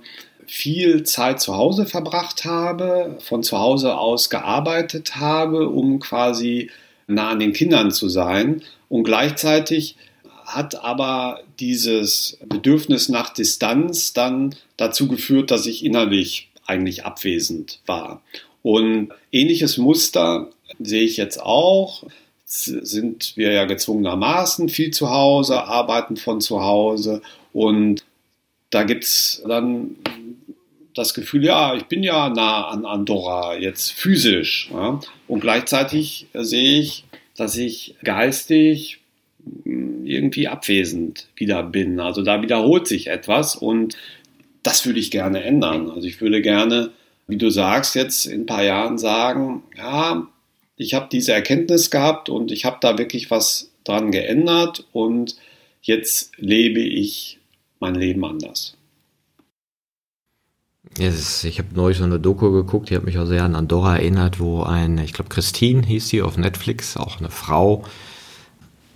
viel Zeit zu Hause verbracht habe, von zu Hause aus gearbeitet habe, um quasi nah an den Kindern zu sein und gleichzeitig hat aber dieses Bedürfnis nach Distanz dann dazu geführt, dass ich innerlich eigentlich abwesend war. Und ähnliches Muster sehe ich jetzt auch. Sind wir ja gezwungenermaßen viel zu Hause, arbeiten von zu Hause und da gibt es dann das Gefühl, ja, ich bin ja nah an Andorra, jetzt physisch. Ja? Und gleichzeitig sehe ich, dass ich geistig irgendwie abwesend wieder bin. Also da wiederholt sich etwas und das würde ich gerne ändern. Also ich würde gerne, wie du sagst, jetzt in ein paar Jahren sagen, ja, ich habe diese Erkenntnis gehabt und ich habe da wirklich was dran geändert und jetzt lebe ich mein Leben anders. Yes, ich habe neulich so eine Doku geguckt, die hat mich auch sehr an Andorra erinnert, wo ein, ich glaube Christine hieß sie auf Netflix, auch eine Frau,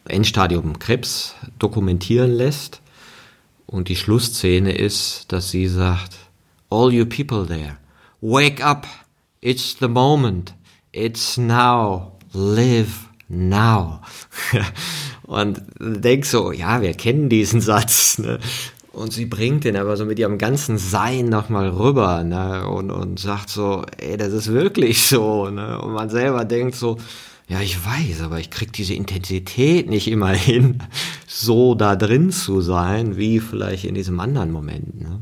Endstadium Krebs dokumentieren lässt. Und die Schlussszene ist, dass sie sagt, All you people there, wake up, it's the moment, it's now, live now. und denk so, ja, wir kennen diesen Satz. Ne? Und sie bringt den aber so mit ihrem ganzen Sein nochmal rüber ne? und, und sagt so, ey, das ist wirklich so. Ne? Und man selber denkt so, ja, ich weiß, aber ich krieg diese Intensität nicht immer hin, so da drin zu sein, wie vielleicht in diesem anderen Moment. Ne?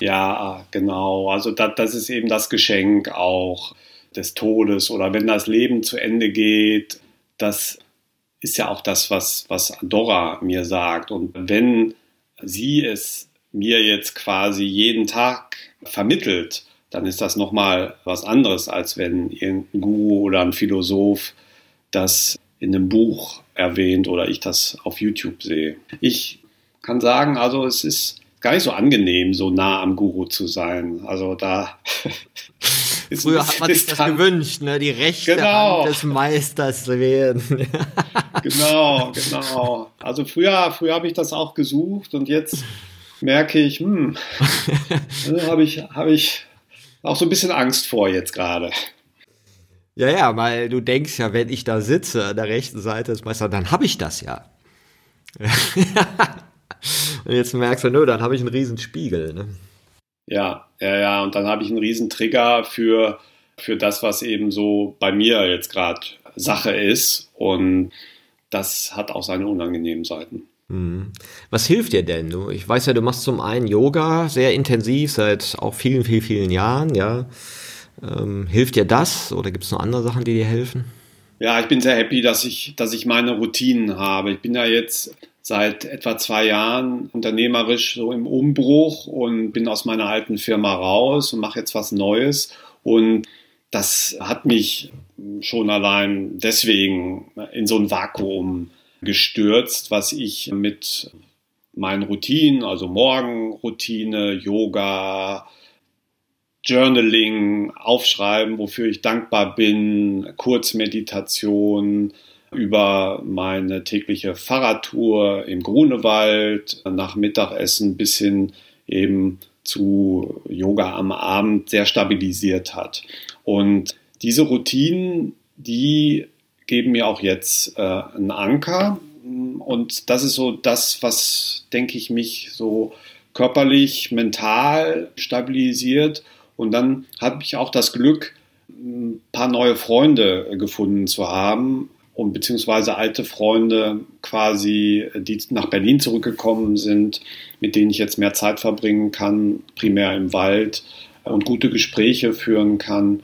Ja, genau. Also das, das ist eben das Geschenk auch des Todes oder wenn das Leben zu Ende geht, das ist ja auch das, was, was Andorra mir sagt. Und wenn sie es mir jetzt quasi jeden Tag vermittelt, dann ist das nochmal was anderes, als wenn irgendein Guru oder ein Philosoph das in einem Buch erwähnt oder ich das auf YouTube sehe. Ich kann sagen, also es ist gar nicht so angenehm, so nah am Guru zu sein. Also da. Früher hat man sich das gewünscht, ne? die rechte genau. Hand des Meisters zu werden. genau, genau. Also früher, früher habe ich das auch gesucht und jetzt merke ich, hm, habe ich, habe ich auch so ein bisschen Angst vor jetzt gerade. Ja, ja, weil du denkst ja, wenn ich da sitze an der rechten Seite des Meisters, dann habe ich das ja. und jetzt merkst du, nö, dann habe ich einen riesen Spiegel. Ne? Ja, ja, ja, und dann habe ich einen riesen Trigger für, für das, was eben so bei mir jetzt gerade Sache ist. Und das hat auch seine unangenehmen Seiten. Hm. Was hilft dir denn? Du, ich weiß ja, du machst zum einen Yoga sehr intensiv seit auch vielen, vielen, vielen Jahren, ja. Ähm, hilft dir das oder gibt es noch andere Sachen, die dir helfen? Ja, ich bin sehr happy, dass ich, dass ich meine Routinen habe. Ich bin ja jetzt seit etwa zwei Jahren unternehmerisch so im Umbruch und bin aus meiner alten Firma raus und mache jetzt was Neues. Und das hat mich schon allein deswegen in so ein Vakuum gestürzt, was ich mit meinen Routinen, also Morgenroutine, Yoga, Journaling, Aufschreiben, wofür ich dankbar bin, Kurzmeditation, über meine tägliche Fahrradtour im Grunewald nach Mittagessen bis hin eben zu Yoga am Abend sehr stabilisiert hat. Und diese Routinen, die geben mir auch jetzt äh, einen Anker. Und das ist so das, was, denke ich, mich so körperlich, mental stabilisiert. Und dann habe ich auch das Glück, ein paar neue Freunde gefunden zu haben und beziehungsweise alte Freunde quasi, die nach Berlin zurückgekommen sind, mit denen ich jetzt mehr Zeit verbringen kann, primär im Wald und gute Gespräche führen kann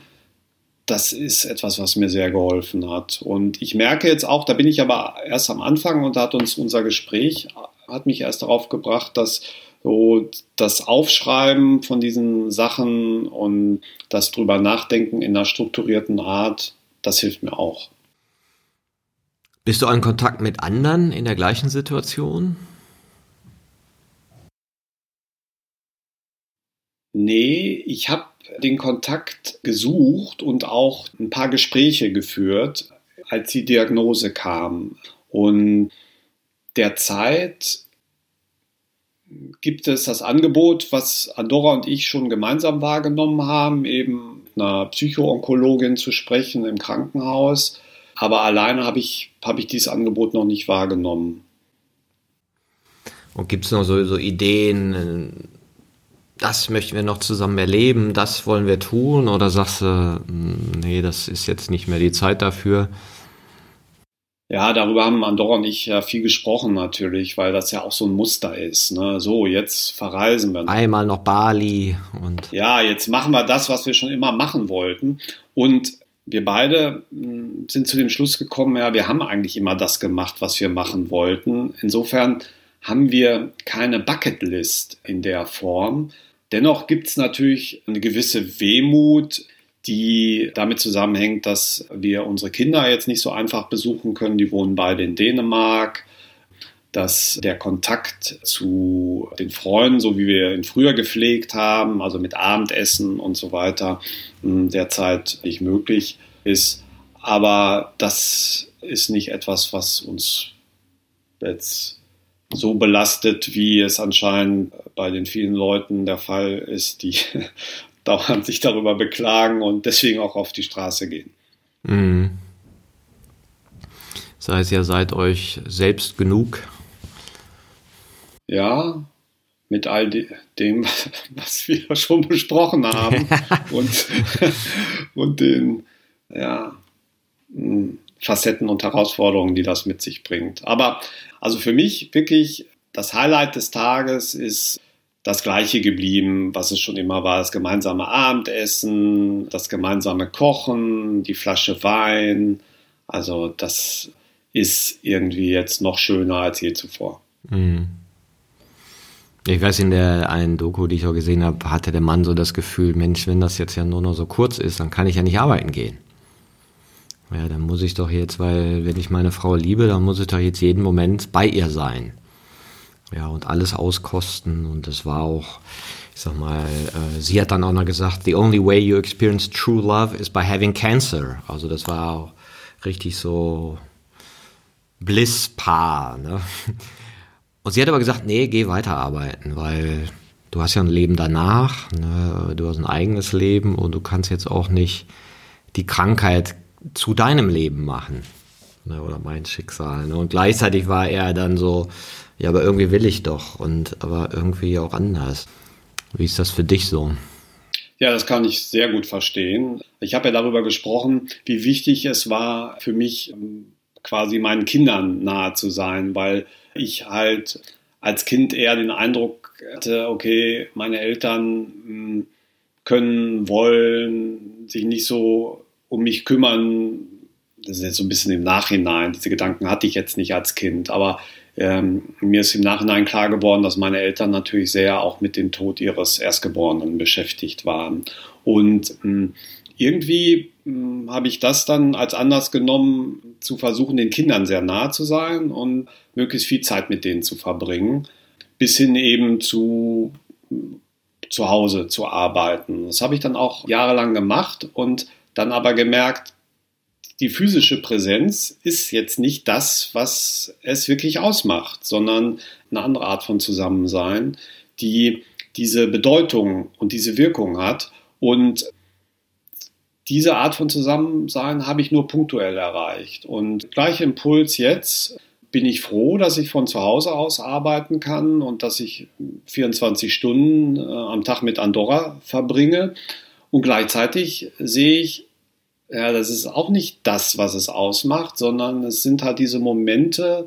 das ist etwas, was mir sehr geholfen hat. Und ich merke jetzt auch, da bin ich aber erst am Anfang und da hat uns unser Gespräch, hat mich erst darauf gebracht, dass so das Aufschreiben von diesen Sachen und das drüber nachdenken in einer strukturierten Art, das hilft mir auch. Bist du in Kontakt mit anderen in der gleichen Situation? Nee, ich habe den Kontakt gesucht und auch ein paar Gespräche geführt, als die Diagnose kam. Und derzeit gibt es das Angebot, was Andorra und ich schon gemeinsam wahrgenommen haben, eben mit einer Psychoonkologin zu sprechen im Krankenhaus. Aber alleine habe ich, hab ich dieses Angebot noch nicht wahrgenommen. Und gibt es noch so, so Ideen, das möchten wir noch zusammen erleben, das wollen wir tun? Oder sagst du, hm, nee, das ist jetzt nicht mehr die Zeit dafür? Ja, darüber haben Andorra und ich ja viel gesprochen natürlich, weil das ja auch so ein Muster ist. Ne? So, jetzt verreisen wir. Einmal noch Bali und. Ja, jetzt machen wir das, was wir schon immer machen wollten. Und wir beide hm, sind zu dem Schluss gekommen, ja, wir haben eigentlich immer das gemacht, was wir machen wollten. Insofern haben wir keine Bucketlist in der Form, Dennoch gibt es natürlich eine gewisse Wehmut, die damit zusammenhängt, dass wir unsere Kinder jetzt nicht so einfach besuchen können. Die wohnen beide in Dänemark. Dass der Kontakt zu den Freunden, so wie wir ihn früher gepflegt haben, also mit Abendessen und so weiter, hm, derzeit nicht möglich ist. Aber das ist nicht etwas, was uns jetzt so belastet, wie es anscheinend bei den vielen Leuten der Fall ist, die dauernd sich darüber beklagen und deswegen auch auf die Straße gehen. Mhm. Das heißt, ihr seid euch selbst genug. Ja, mit all dem, was wir schon besprochen haben und, und den ja, hm, Facetten und Herausforderungen, die das mit sich bringt. Aber also für mich wirklich das Highlight des Tages ist das gleiche geblieben, was es schon immer war, das gemeinsame Abendessen, das gemeinsame Kochen, die Flasche Wein. Also das ist irgendwie jetzt noch schöner als je zuvor. Mhm. Ich weiß, in der einen Doku, die ich auch gesehen habe, hatte der Mann so das Gefühl, Mensch, wenn das jetzt ja nur noch so kurz ist, dann kann ich ja nicht arbeiten gehen. Ja, dann muss ich doch jetzt, weil wenn ich meine Frau liebe, dann muss ich doch jetzt jeden Moment bei ihr sein. Ja, und alles auskosten. Und das war auch, ich sag mal, äh, sie hat dann auch noch gesagt, the only way you experience true love is by having cancer. Also das war auch richtig so Bliss-Paar. Ne? Und sie hat aber gesagt, nee, geh weiterarbeiten, weil du hast ja ein Leben danach, ne? du hast ein eigenes Leben und du kannst jetzt auch nicht die Krankheit zu deinem Leben machen. Ne, oder mein Schicksal. Ne? Und gleichzeitig war er dann so, ja, aber irgendwie will ich doch und aber irgendwie auch anders. Wie ist das für dich so? Ja, das kann ich sehr gut verstehen. Ich habe ja darüber gesprochen, wie wichtig es war für mich, ähm, quasi meinen Kindern nahe zu sein, weil ich halt als Kind eher den Eindruck hatte, okay, meine Eltern hm, können, wollen sich nicht so um mich kümmern. Das ist jetzt so ein bisschen im Nachhinein. Diese Gedanken hatte ich jetzt nicht als Kind, aber ähm, mir ist im Nachhinein klar geworden, dass meine Eltern natürlich sehr auch mit dem Tod ihres Erstgeborenen beschäftigt waren. Und ähm, irgendwie ähm, habe ich das dann als Anlass genommen, zu versuchen, den Kindern sehr nahe zu sein und möglichst viel Zeit mit denen zu verbringen, bis hin eben zu zu Hause zu arbeiten. Das habe ich dann auch jahrelang gemacht und dann aber gemerkt, die physische Präsenz ist jetzt nicht das, was es wirklich ausmacht, sondern eine andere Art von Zusammensein, die diese Bedeutung und diese Wirkung hat. Und diese Art von Zusammensein habe ich nur punktuell erreicht. Und gleicher Impuls jetzt bin ich froh, dass ich von zu Hause aus arbeiten kann und dass ich 24 Stunden äh, am Tag mit Andorra verbringe. Und gleichzeitig sehe ich, ja, das ist auch nicht das, was es ausmacht, sondern es sind halt diese Momente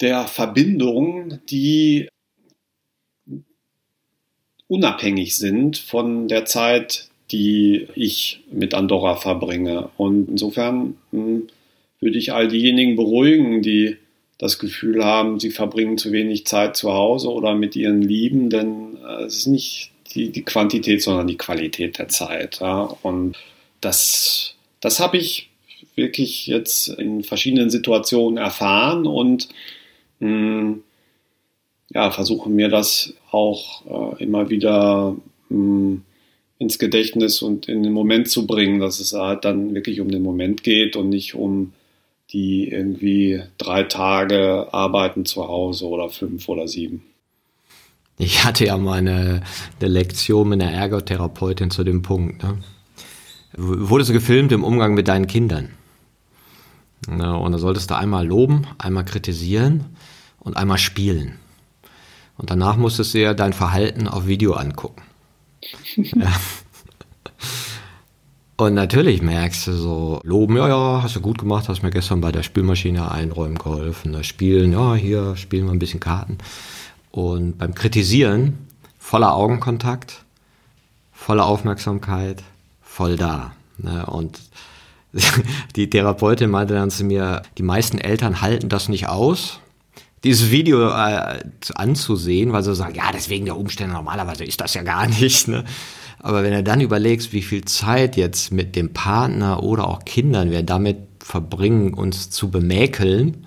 der Verbindung, die unabhängig sind von der Zeit, die ich mit Andorra verbringe. Und insofern hm, würde ich all diejenigen beruhigen, die das Gefühl haben, sie verbringen zu wenig Zeit zu Hause oder mit ihren Lieben, denn äh, es ist nicht die, die Quantität, sondern die Qualität der Zeit. Ja? Und das, das habe ich wirklich jetzt in verschiedenen Situationen erfahren und mh, hm, ja, versuche mir das auch äh, immer wieder mh, hm, ins Gedächtnis und in den Moment zu bringen, dass es halt dann wirklich um den Moment geht und nicht um die irgendwie drei Tage arbeiten zu Hause oder fünf oder sieben. Ich hatte ja mal eine, eine Lektion mit einer Ergotherapeutin zu dem Punkt. Ne? Wurdest du gefilmt im Umgang mit deinen Kindern. Ja, und da solltest du einmal loben, einmal kritisieren und einmal spielen. Und danach musstest du ja dein Verhalten auf Video angucken. ja. Und natürlich merkst du so, loben, ja, ja, hast du gut gemacht, hast mir gestern bei der Spülmaschine einräumen geholfen. Das Spielen, ja, hier spielen wir ein bisschen Karten. Und beim Kritisieren, voller Augenkontakt, voller Aufmerksamkeit, voll da. Ne? Und die Therapeutin meinte dann zu mir, die meisten Eltern halten das nicht aus, dieses Video äh, anzusehen, weil sie sagen, ja, deswegen der Umstände, normalerweise ist das ja gar nicht. Ne? Aber wenn du dann überlegst, wie viel Zeit jetzt mit dem Partner oder auch Kindern wir damit verbringen, uns zu bemäkeln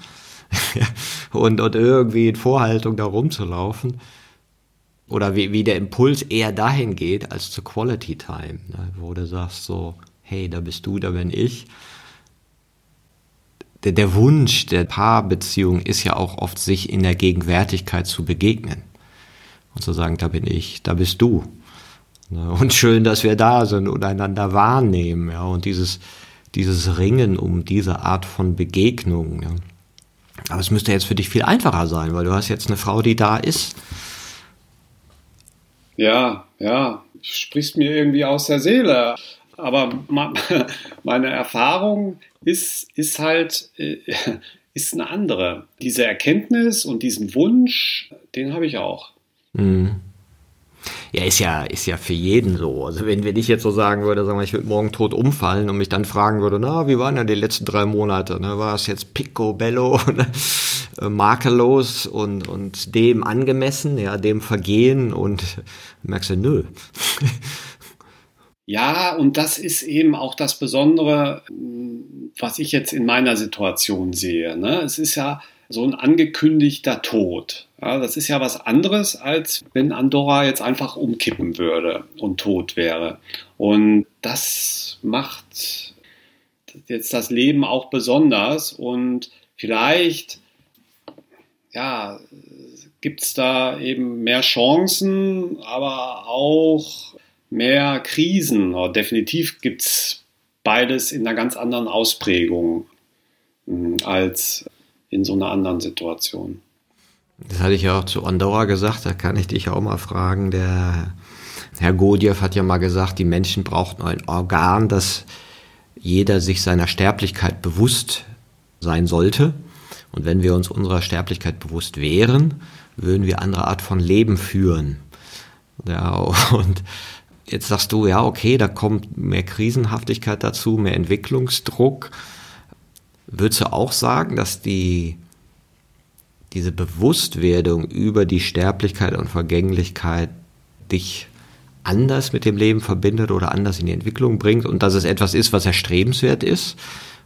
und, und irgendwie in Vorhaltung da rumzulaufen, oder wie, wie der Impuls eher dahin geht als zu Quality Time, ne? wo du sagst so, hey, da bist du, da bin ich. Der, der Wunsch der Paarbeziehung ist ja auch oft, sich in der Gegenwärtigkeit zu begegnen und zu sagen, da bin ich, da bist du. Ne? Und schön, dass wir da sind und einander wahrnehmen, ja, und dieses, dieses Ringen um diese Art von Begegnung. Ja. Aber es müsste jetzt für dich viel einfacher sein, weil du hast jetzt eine Frau, die da ist ja, ja, sprichst mir irgendwie aus der Seele. Aber meine Erfahrung ist, ist halt, äh, ist eine andere. Diese Erkenntnis und diesen Wunsch, den habe ich auch. Mhm. Ja, ist ja, ist ja für jeden so. Also wenn wir dich jetzt so sagen würde, sagen wir, ich würde morgen tot umfallen und mich dann fragen würde, na, wie waren denn die letzten drei Monate? Ne? War es jetzt picobello, ne? Äh, makellos und, und dem angemessen, ja, dem Vergehen und merkst du, nö. Ja, und das ist eben auch das Besondere, was ich jetzt in meiner Situation sehe. Ne? Es ist ja so ein angekündigter Tod. Ja, das ist ja was anderes, als wenn Andorra jetzt einfach umkippen würde und tot wäre. Und das macht jetzt das Leben auch besonders und vielleicht ja, gibt es da eben mehr Chancen, aber auch mehr Krisen. Definitiv gibt es beides in einer ganz anderen Ausprägung hm, als in so einer anderen Situation. Das hatte ich ja auch zu Andorra gesagt, da kann ich dich auch mal fragen. Der Herr Godiev hat ja mal gesagt, die Menschen brauchten ein Organ, dass jeder sich seiner Sterblichkeit bewusst sein sollte Und wenn wir uns unserer Sterblichkeit bewusst wären, würden wir andere Art von Leben führen. Ja, und jetzt sagst du, ja, okay, da kommt mehr Krisenhaftigkeit dazu, mehr Entwicklungsdruck. Würdest du auch sagen, dass die, diese Bewusstwerdung über die Sterblichkeit und Vergänglichkeit dich anders mit dem Leben verbindet oder anders in die Entwicklung bringt und dass es etwas ist, was erstrebenswert ist?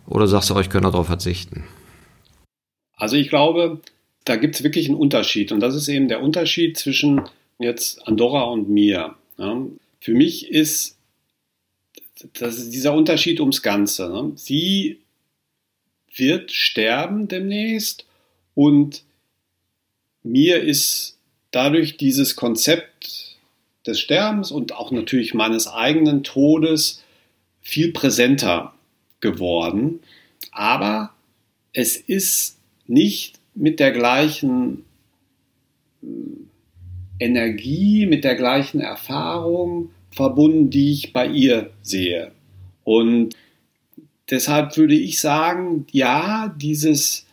Oder sagst du, euch können darauf verzichten? Also ich glaube, da gibt es wirklich einen Unterschied und das ist eben der Unterschied zwischen jetzt Andorra und mir. Ja. Für mich ist, das ist dieser Unterschied ums Ganze. Ne? Sie wird sterben demnächst und mir ist dadurch dieses Konzept des Sterbens und auch natürlich meines eigenen Todes viel präsenter geworden. Aber es ist nicht mit der gleichen äh, Energie, mit der gleichen Erfahrung verbunden, die ich bei ihr sehe. Und deshalb würde ich sagen, ja, dieses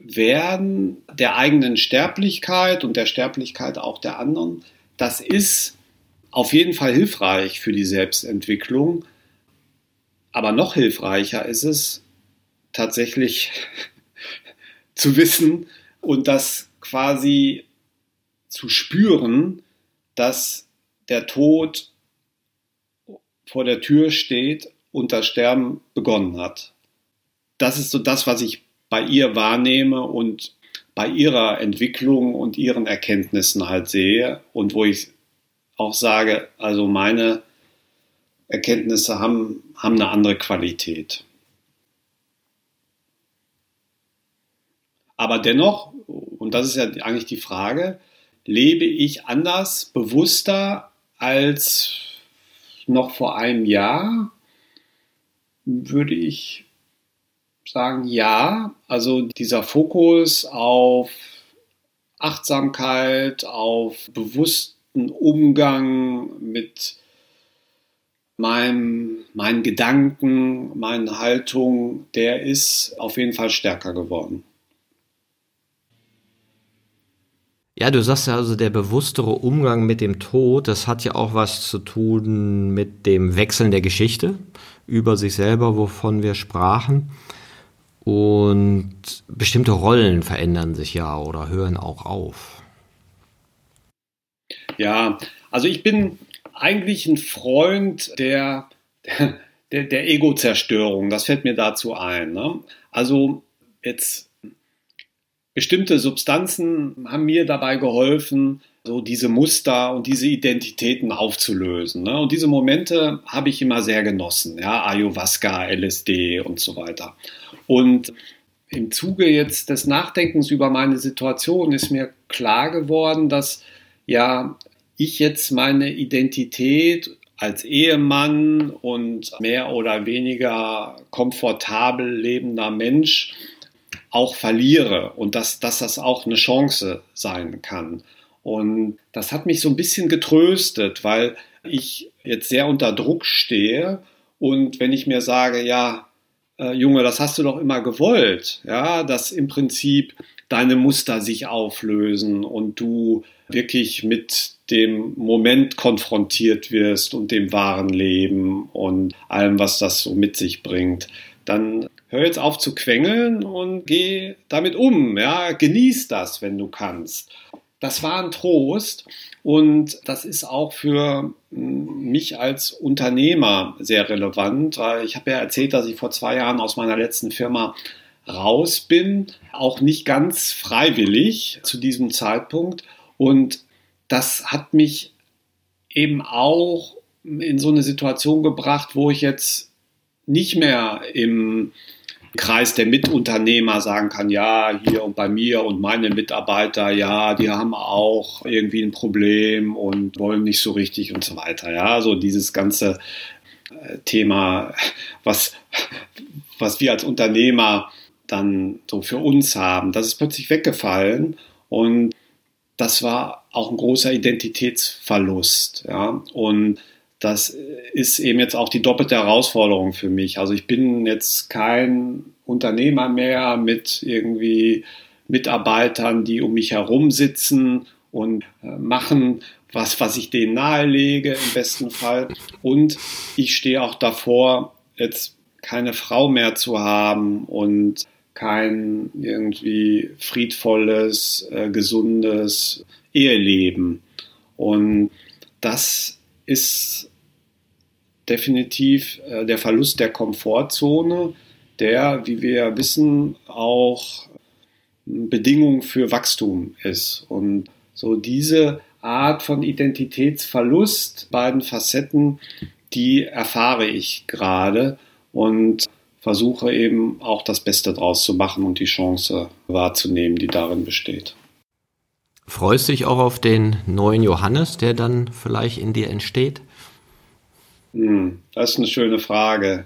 Bewusstwerden der eigenen Sterblichkeit und der Sterblichkeit auch der anderen, das ist auf jeden Fall hilfreich für die Selbstentwicklung. Aber noch hilfreicher ist es tatsächlich zu wissen und das quasi zu spüren, dass der Tod vor der Tür steht und das Sterben begonnen hat. Das ist so das, was ich bei ihr wahrnehme und bei ihrer Entwicklung und ihren Erkenntnissen halt sehe und wo ich auch sage, also meine Erkenntnisse haben, haben eine andere Qualität. Aber dennoch, und das ist ja eigentlich die Frage, lebe ich anders, bewusster als noch vor einem Jahr? Würde ich sagen, ja. Also dieser Fokus auf Achtsamkeit, auf bewussten Umgang mit meinem, meinen Gedanken, meinen Haltungen, der ist auf jeden Fall stärker geworden. Ja, du sagst ja also, der bewusstere Umgang mit dem Tod, das hat ja auch was zu tun mit dem Wechseln der Geschichte über sich selber, wovon wir sprachen. Und bestimmte Rollen verändern sich ja oder hören auch auf. Ja, also ich bin eigentlich ein Freund der, der, der Ego-Zerstörung. Das fällt mir dazu ein. Ne? Also jetzt bestimmte Substanzen haben mir dabei geholfen, so diese Muster und diese Identitäten aufzulösen. Ne? Und diese Momente habe ich immer sehr genossen. Ja, Ayahuasca, LSD und so weiter. Und im Zuge jetzt des Nachdenkens über meine Situation ist mir klar geworden, dass ja ich jetzt meine Identität als Ehemann und mehr oder weniger komfortabel lebender Mensch auch verliere und dass, dass das auch eine Chance sein kann. Und das hat mich so ein bisschen getröstet, weil ich jetzt sehr unter Druck stehe und wenn ich mir sage, ja, äh, Junge, das hast du doch immer gewollt, ja, dass im Prinzip deine Muster sich auflösen und du wirklich mit dem Moment konfrontiert wirst und dem wahren Leben und allem, was das so mit sich bringt, dann hör jetzt auf zu quengeln und geh damit um. Ja, genieß das, wenn du kannst. Das war ein Trost und das ist auch für mich als Unternehmer sehr relevant, ich habe ja erzählt, dass ich vor zwei Jahren aus meiner letzten Firma raus bin, auch nicht ganz freiwillig zu diesem Zeitpunkt. Und das hat mich eben auch in so eine Situation gebracht, wo ich jetzt nicht mehr im Kreis der Mitunternehmer sagen kann, ja, hier und bei mir und meine Mitarbeiter, ja, die haben auch irgendwie ein Problem und wollen nicht so richtig und so weiter. Ja, so dieses ganze äh, Thema, was, was wir als Unternehmer dann so für uns haben, das ist plötzlich weggefallen und das war auch ein großer Identitätsverlust. Ja, und das ist eben jetzt auch die doppelte Herausforderung für mich. Also ich bin jetzt kein Unternehmer mehr, mit irgendwie Mitarbeitern, die um mich herum sitzen und äh, machen, was, was ich denen nahelege im besten Fall. Und ich stehe auch davor, jetzt keine Frau mehr zu haben und kein irgendwie friedvolles, äh, gesundes Eheleben. Und das ist definitiv äh, der Verlust der Komfortzone, der, wie wir wissen, auch Bedingung für Wachstum ist. Und so diese Art von Identitätsverlust, beiden Facetten, die erfahre ich gerade und versuche eben auch das Beste draus zu machen und die Chance wahrzunehmen, die darin besteht. Freust du dich auch auf den neuen Johannes, der dann vielleicht in dir entsteht? Hm, das ist eine schöne Frage.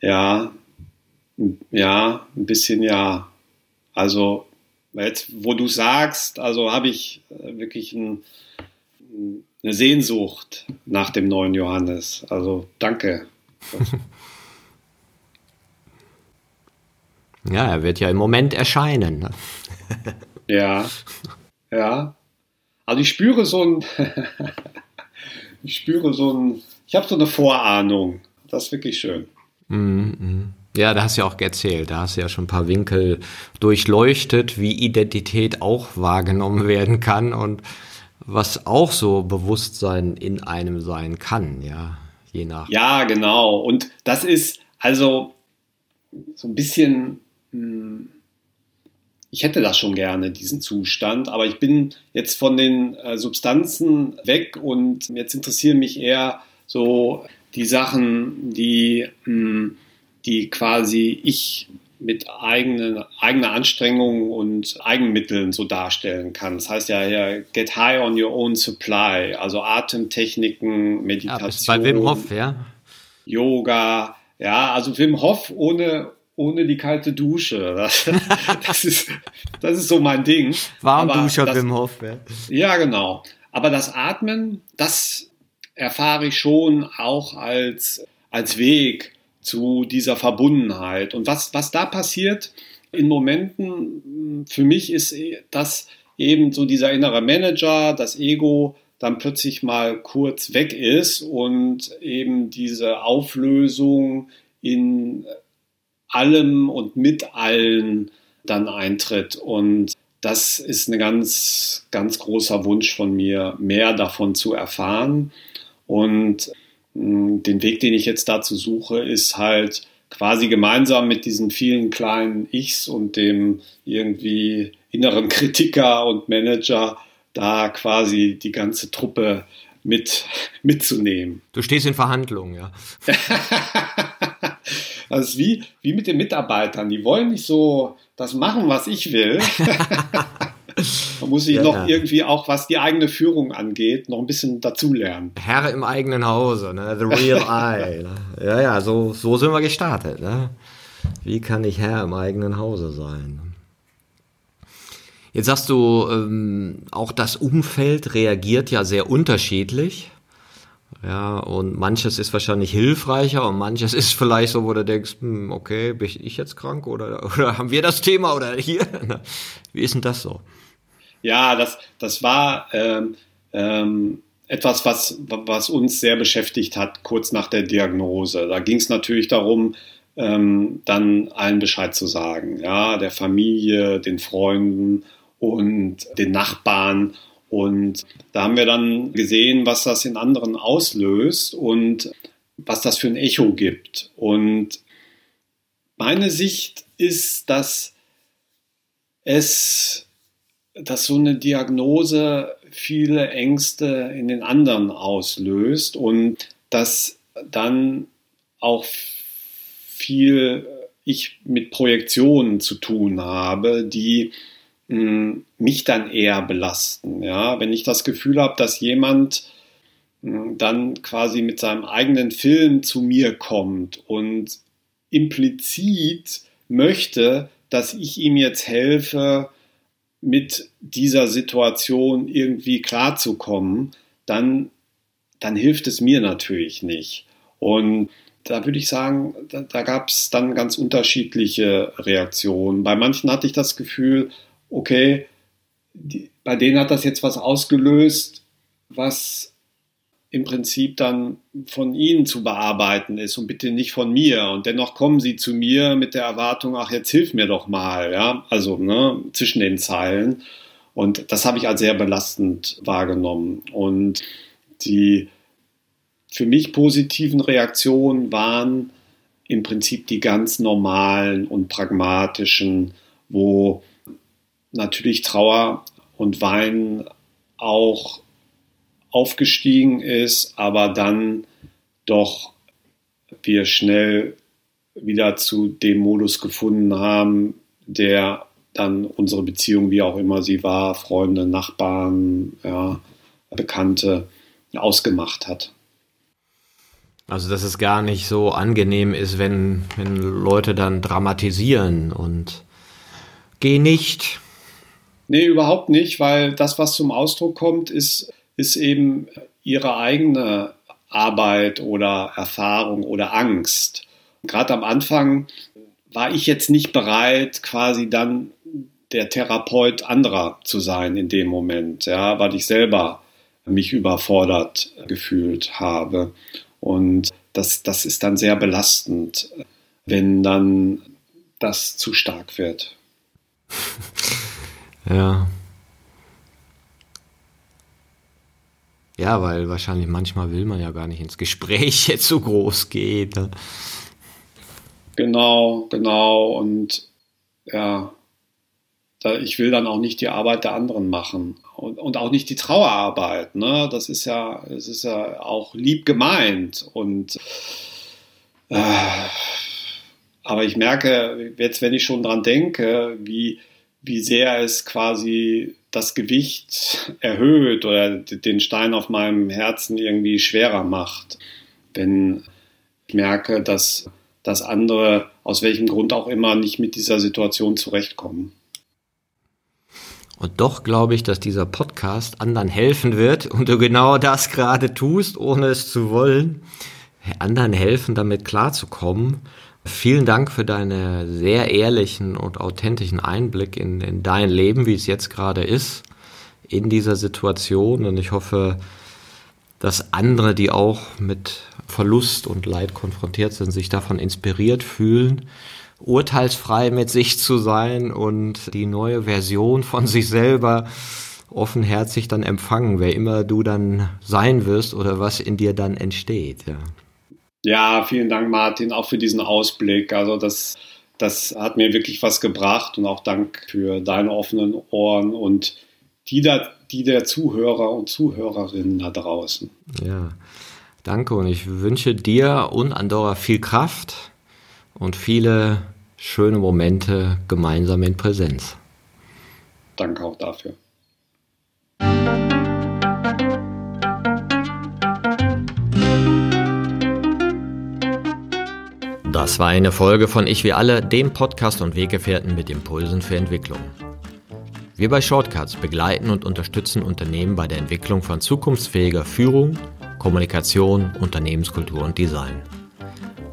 Ja, ja, ein bisschen ja. Also jetzt, wo du sagst, also habe ich äh, wirklich ein, eine Sehnsucht nach dem neuen Johannes. Also danke. ja, er wird ja im Moment erscheinen. Ne? ja, ja. Also ich spüre so ein, ich spüre so ein, ich habe so eine Vorahnung. Das ist wirklich schön. Mm -hmm. Ja, da hast du ja auch erzählt, da hast du ja schon ein paar Winkel durchleuchtet, wie Identität auch wahrgenommen werden kann und was auch so Bewusstsein in einem sein kann, ja, je nach. Ja, genau. Und das ist also so ein bisschen, hm, ich hätte das schon gerne, diesen Zustand, aber ich bin jetzt von den äh, Substanzen weg und jetzt interessieren mich eher so die Sachen, die hm, die quasi ich mit eigenen, eigener Anstrengung und Eigenmitteln so darstellen kann. Das heißt ja hier, get high on your own supply, also Atemtechniken, Meditation. Ja, bei Wim Hof, ja. Yoga, ja, also Wim Hof ohne, ohne die kalte Dusche. Das, das, ist, das ist so mein Ding. Warmduscher Wim Hof, ja. Ja, genau. Aber das Atmen, das erfahre ich schon auch als, als Weg, zu dieser Verbundenheit. Und was, was da passiert in Momenten, für mich ist das eben so dieser innere Manager, das Ego dann plötzlich mal kurz weg ist und eben diese Auflösung in allem und mit allen dann eintritt. Und das ist ein ganz, ganz großer Wunsch von mir, mehr davon zu erfahren. Und hm, den Weg, den ich jetzt dazu suche, ist halt quasi gemeinsam mit diesen vielen kleinen Ichs und dem irgendwie inneren Kritiker und Manager da quasi die ganze Truppe mit mitzunehmen. Du stehst in Verhandlungen, ja. das ist wie, wie mit den Mitarbeitern. Die wollen nicht so das machen, was ich will. Man muss sich ja, noch ja. irgendwie auch, was die eigene Führung angeht, noch ein bisschen dazulernen. Herr im eigenen Hause, ne? The Real I. Ne? Ja, ja, so, so sind wir gestartet. Ne? Wie kann ich Herr im eigenen Hause sein? Jetzt sagst du, ähm, auch das Umfeld reagiert ja sehr unterschiedlich. Ja, und manches ist wahrscheinlich hilfreicher und manches ist vielleicht so, wo du denkst, hm, okay, bin ich jetzt krank oder, oder haben wir das Thema oder hier? Wie ist denn das so? Ja, das, das war ähm, ähm, etwas, was, was uns sehr beschäftigt hat, kurz nach der Diagnose. Da ging es natürlich darum, ähm, dann allen Bescheid zu sagen, ja, der Familie, den Freunden und den Nachbarn. Und da haben wir dann gesehen, was das in anderen auslöst und was das für ein Echo gibt. Und meine Sicht ist, dass es dass so eine Diagnose viele Ängste in den anderen auslöst und dass dann auch viel ich mit Projektionen zu tun habe, die mich dann eher belasten. Ja? Wenn ich das Gefühl habe, dass jemand hm, dann quasi mit seinem eigenen Film zu mir kommt und implizit möchte, dass ich ihm jetzt helfe, mit dieser Situation irgendwie klarzukommen, dann, dann hilft es mir natürlich nicht. Und da würde ich sagen, da, da gab es dann ganz unterschiedliche Reaktionen. Bei manchen hatte ich das Gefühl, okay, die, bei denen hat das jetzt was ausgelöst, was im Prinzip dann von ihnen zu bearbeiten ist und bitte nicht von mir. Und dennoch kommen sie zu mir mit der Erwartung, ach, jetzt hilf mir doch mal, ja, also ne, zwischen den Zeilen. Und das habe ich als sehr belastend wahrgenommen. Und die für mich positiven Reaktionen waren im Prinzip die ganz normalen und pragmatischen, wo natürlich Trauer und Weinen auch aufgestiegen ist, aber dann doch wir schnell wieder zu dem Modus gefunden haben, der dann unsere Beziehung, wie auch immer sie war, Freunde, Nachbarn, ja, Bekannte ausgemacht hat. Also, dass es gar nicht so angenehm ist, wenn, wenn Leute dann dramatisieren und geh nicht. Nee, überhaupt nicht, weil das, was zum Ausdruck kommt, ist, ist eben ihre eigene Arbeit oder Erfahrung oder Angst. Gerade am Anfang war ich jetzt nicht bereit, quasi dann der Therapeut anderer zu sein in dem Moment, ja, weil ich selber mich überfordert gefühlt habe. Und das, das ist dann sehr belastend, wenn dann das zu stark wird. Ja. Ja, weil wahrscheinlich manchmal will man ja gar nicht ins Gespräch jetzt so groß geht. Ne? Genau, genau. Und ja, ich will dann auch nicht die Arbeit der anderen machen und, und auch nicht die Trauerarbeit. Ne? Das ist ja, es ist ja auch lieb gemeint und äh, aber ich merke jetzt, wenn ich schon dran denke, wie, wie sehr es quasi das Gewicht erhöht oder den Stein auf meinem Herzen irgendwie schwerer macht, wenn ich merke, dass, dass andere aus welchem Grund auch immer nicht mit dieser Situation zurechtkommen. Und doch glaube ich, dass dieser Podcast anderen helfen wird und du genau das gerade tust, ohne es zu wollen. Anderen helfen, damit klarzukommen. Vielen Dank für deine sehr ehrlichen und authentischen Einblick in, in dein Leben, wie es jetzt gerade ist, in dieser Situation. Und ich hoffe, dass andere, die auch mit Verlust und Leid konfrontiert sind, sich davon inspiriert fühlen urteilsfrei mit sich zu sein und die neue Version von sich selber offenherzig dann empfangen, wer immer du dann sein wirst oder was in dir dann entsteht. Ja, ja vielen Dank, Martin, auch für diesen Ausblick. Also das, das hat mir wirklich was gebracht und auch Dank für deine offenen Ohren und die, da, die der Zuhörer und Zuhörerinnen da draußen. Ja, danke und ich wünsche dir und Andorra viel Kraft und viele schöne Momente gemeinsam in Präsenz. Danke auch dafür. Das war eine Folge von Ich wie alle, dem Podcast und Weggefährten mit Impulsen für Entwicklung. Wir bei Shortcuts begleiten und unterstützen Unternehmen bei der Entwicklung von zukunftsfähiger Führung, Kommunikation, Unternehmenskultur und Design.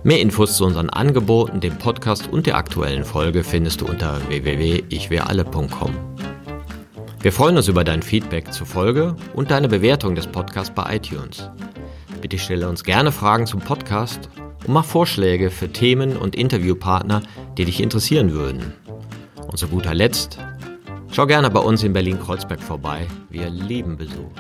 Mehr Infos zu unseren Angeboten, dem Podcast und der aktuellen Folge findest du unter www.ichweralle.com. Wir freuen uns über dein Feedback zur Folge und deine Bewertung des Podcasts bei iTunes. Bitte stelle uns gerne Fragen zum Podcast und mach Vorschläge für Themen und Interviewpartner, die dich interessieren würden. Und zu guter Letzt, schau gerne bei uns in Berlin-Kreuzberg vorbei. Wir lieben Besuch.